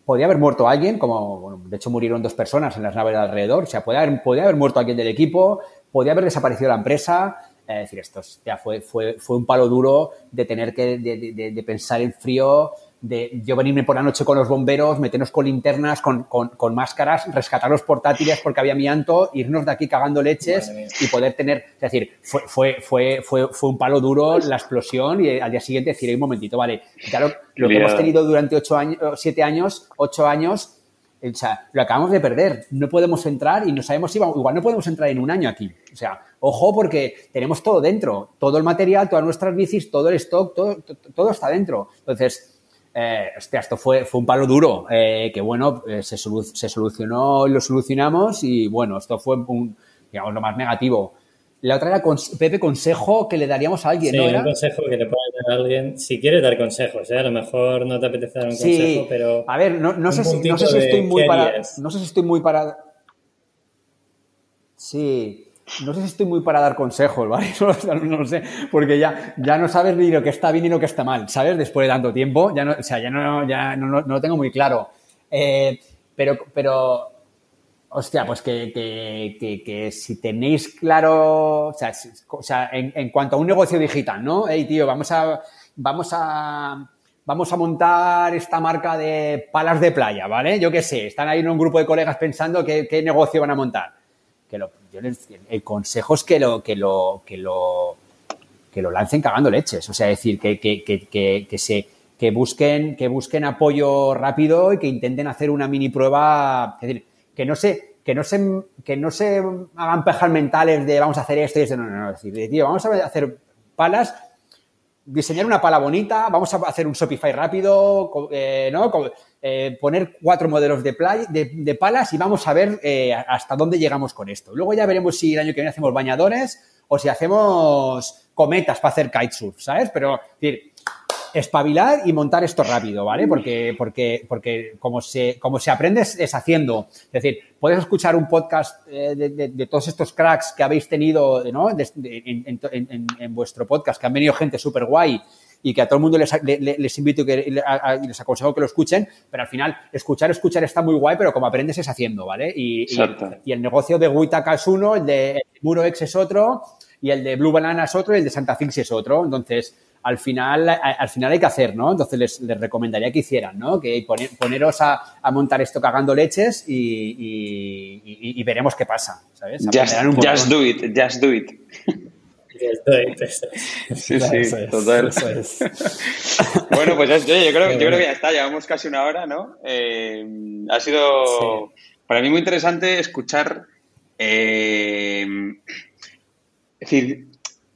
podría haber muerto alguien, como de hecho murieron dos personas en las naves de alrededor, o sea, podría haber, podría haber muerto alguien del equipo, podría haber desaparecido la empresa, es decir, esto ya fue, fue, fue un palo duro de tener que de, de pensar en frío, de yo venirme por la noche con los bomberos, meternos con linternas, con, con, con, máscaras, rescatar los portátiles porque había amianto, irnos de aquí cagando leches y poder tener, es decir, fue, fue, fue, fue, fue un palo duro la explosión y al día siguiente decir, un momentito, vale, ya lo, que hemos tenido durante ocho años, siete años, ocho años, o sea, lo acabamos de perder, no podemos entrar y no sabemos si vamos, igual no podemos entrar en un año aquí, o sea, ojo porque tenemos todo dentro, todo el material, todas nuestras bicis, todo el stock, todo, todo está dentro, entonces eh, hostia, esto fue, fue un palo duro, eh, que bueno, eh, se, solu se, solucionó, lo solucionamos y bueno, esto fue un, digamos, lo más negativo. La otra era, Pepe, consejo que le daríamos a alguien, sí, ¿no? un consejo que le puedas dar a alguien, si quieres dar consejos, ¿eh? a lo mejor no te apetece dar un sí, consejo, pero... a ver, no, no sé, si, no sé si estoy muy para... No sé si estoy muy para... Sí, no sé si estoy muy para dar consejos, ¿vale? No, lo sé, porque ya, ya no sabes ni lo que está bien ni lo que está mal, ¿sabes? Después de tanto tiempo, ya no, o sea, ya no, ya no, no, lo tengo muy claro. Eh, pero, pero, hostia, pues que, que, que, si tenéis claro, o sea, en, cuanto a un negocio digital, ¿no? Hey, tío, vamos a, vamos a, vamos a montar esta marca de palas de playa, ¿vale? Yo qué sé, están ahí en un grupo de colegas pensando qué, qué negocio van a montar. Que lo, el consejo es que lo, que lo, que lo, que lo lancen cagando leches. O sea, decir, que, que, que, que, se, que busquen, que busquen apoyo rápido y que intenten hacer una mini prueba. Es decir, que no se, que no se, que no se hagan pejas mentales de vamos a hacer esto y esto. No, no, no. Es decir, tío, vamos a hacer palas, diseñar una pala bonita, vamos a hacer un Shopify rápido, eh, ¿no? Eh, poner cuatro modelos de, play, de, de, palas y vamos a ver eh, hasta dónde llegamos con esto. Luego ya veremos si el año que viene hacemos bañadores o si hacemos cometas para hacer kitesurf, ¿sabes? Pero, es decir, espabilar y montar esto rápido, ¿vale? Porque, porque, porque como, se, como se aprende es, es haciendo. Es decir, puedes escuchar un podcast eh, de, de, de, todos estos cracks que habéis tenido, ¿no? En, en, en, en, vuestro podcast, que han venido gente súper guay y que a todo el mundo les, les, les invito y que a, a, les aconsejo que lo escuchen, pero al final escuchar, escuchar está muy guay, pero como aprendes es haciendo, ¿vale? Y, y, y el negocio de Witaka es uno, el de Muroex es otro, y el de Blue Banana es otro, y el de Santa Fix es otro. Entonces, al final, al final hay que hacer, ¿no? Entonces les, les recomendaría que hicieran, ¿no? Que poner, poneros a, a, montar esto cagando leches y, y, y veremos qué pasa, ¿sabes? Just, just do it, just do it. Sí, sí, eso total. Es, eso es. bueno, pues yo, yo, creo, yo creo que ya está, llevamos casi una hora, ¿no? Eh, ha sido sí. para mí muy interesante escuchar. Eh, es decir,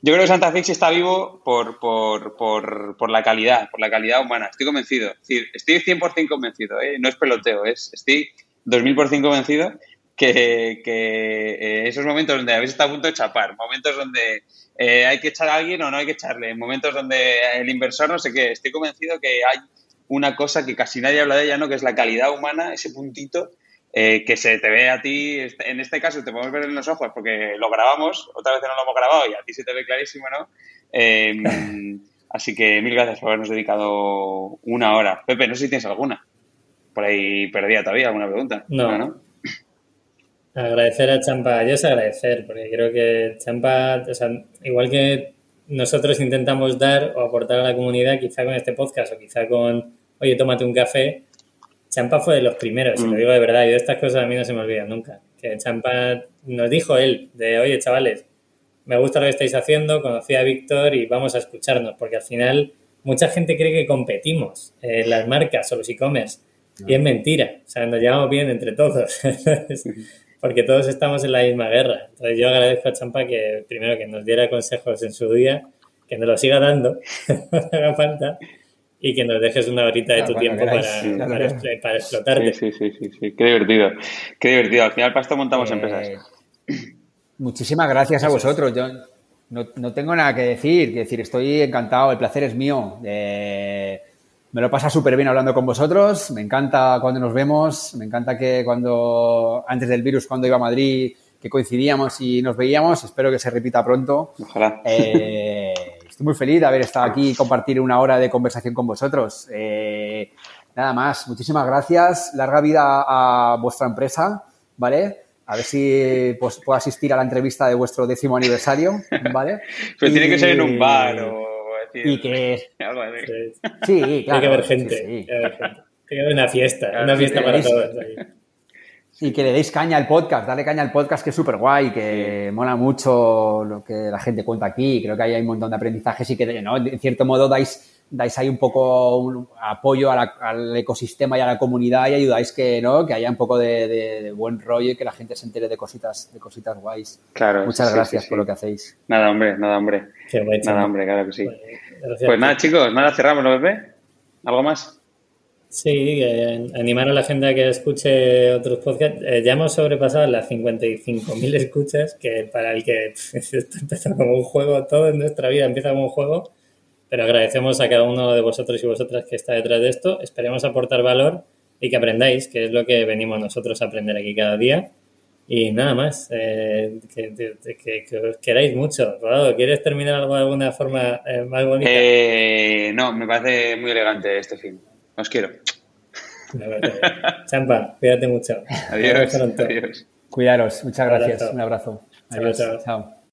yo creo que Santa Fe está vivo por, por, por, por, la calidad, por la calidad humana. Estoy convencido. Es decir, estoy 100% convencido, ¿eh? no es peloteo, es, estoy 2000% convencido que, que eh, esos momentos donde habéis estado a punto de chapar, momentos donde eh, hay que echar a alguien o no hay que echarle, momentos donde el inversor no sé qué, estoy convencido que hay una cosa que casi nadie habla de ella, ¿no? que es la calidad humana, ese puntito eh, que se te ve a ti, en este caso te podemos ver en los ojos porque lo grabamos, otra vez no lo hemos grabado y a ti se te ve clarísimo, ¿no? Eh, así que mil gracias por habernos dedicado una hora. Pepe, no sé si tienes alguna. Por ahí perdía todavía alguna pregunta. No, ¿no? Agradecer a Champa, yo es agradecer, porque creo que Champa, o sea, igual que nosotros intentamos dar o aportar a la comunidad, quizá con este podcast o quizá con, oye, tómate un café, Champa fue de los primeros, mm. lo digo de verdad, y de estas cosas a mí no se me olvidan nunca. Que Champa nos dijo él, de, oye, chavales, me gusta lo que estáis haciendo, conocí a Víctor y vamos a escucharnos, porque al final mucha gente cree que competimos en eh, las marcas o los e-commerce, no. y es mentira, o sea, nos llevamos bien entre todos. porque todos estamos en la misma guerra. Entonces yo agradezco a Champa que primero que nos diera consejos en su día, que nos lo siga dando, no haga falta, y que nos dejes una horita de tu tiempo para, sí, para, claro. para, explotarte. Sí, sí, sí, sí, qué divertido, qué divertido. Al final para esto montamos eh, empresas. Muchísimas gracias a vosotros. Yo no, no, tengo nada que decir, que decir, estoy encantado, el placer es mío. Eh, me lo pasa súper bien hablando con vosotros, me encanta cuando nos vemos, me encanta que cuando, antes del virus, cuando iba a Madrid, que coincidíamos y nos veíamos, espero que se repita pronto. Ojalá. Eh, estoy muy feliz de haber estado aquí y compartir una hora de conversación con vosotros. Eh, nada más, muchísimas gracias. Larga vida a vuestra empresa, ¿vale? A ver si pues, puedo asistir a la entrevista de vuestro décimo aniversario, ¿vale? Pero tiene que ser en un bar o... Y que... Algo así. Sí, claro. Tiene que haber sí, gente. sí. Tiene que haber gente. Tiene que haber una fiesta, Claro, una sí, fiesta para todos. ahí. Y que le deis caña al podcast, dale caña al podcast que es súper guay, que mola mucho lo que la gente cuenta aquí. Creo que ahí hay un montón de aprendizajes y que, ¿no? en cierto modo, dais, dais ahí un poco un apoyo a la- al ecosistema y a la comunidad y ayudáis que, ¿no? que haya un poco de, de- de buen rollo y que la gente se entere de cositas, de cositas guays. Claro. Muchas sí, gracias sí, por lo que hacéis. Nada, hombre, nada, hombre. Qué Nada, hombre, claro que sí. Gracias. Pues nada, chicos, nada, cerramos, ¿no, bebé? ¿Algo más? Sí, que animar a la gente a que escuche otros podcasts. Eh, ya hemos sobrepasado las 55.000 escuchas, que para el que esto empezó como un juego, todo en nuestra vida empieza como un juego, pero agradecemos a cada uno de vosotros y vosotras que está detrás de esto. Esperemos aportar valor y que aprendáis, que es lo que venimos nosotros a aprender aquí cada día. Y nada más, eh, que, que- que- que os queráis mucho. Rodado, ¿quieres terminar algo de alguna forma eh, más bonita? Eh, no, me parece muy elegante este film. Os quiero. Champa, cuídate mucho. Adiós. Adiós. Cuidaros, muchas Un gracias. abrazo. Un abrazo. Chao, Adiós. chao. chao.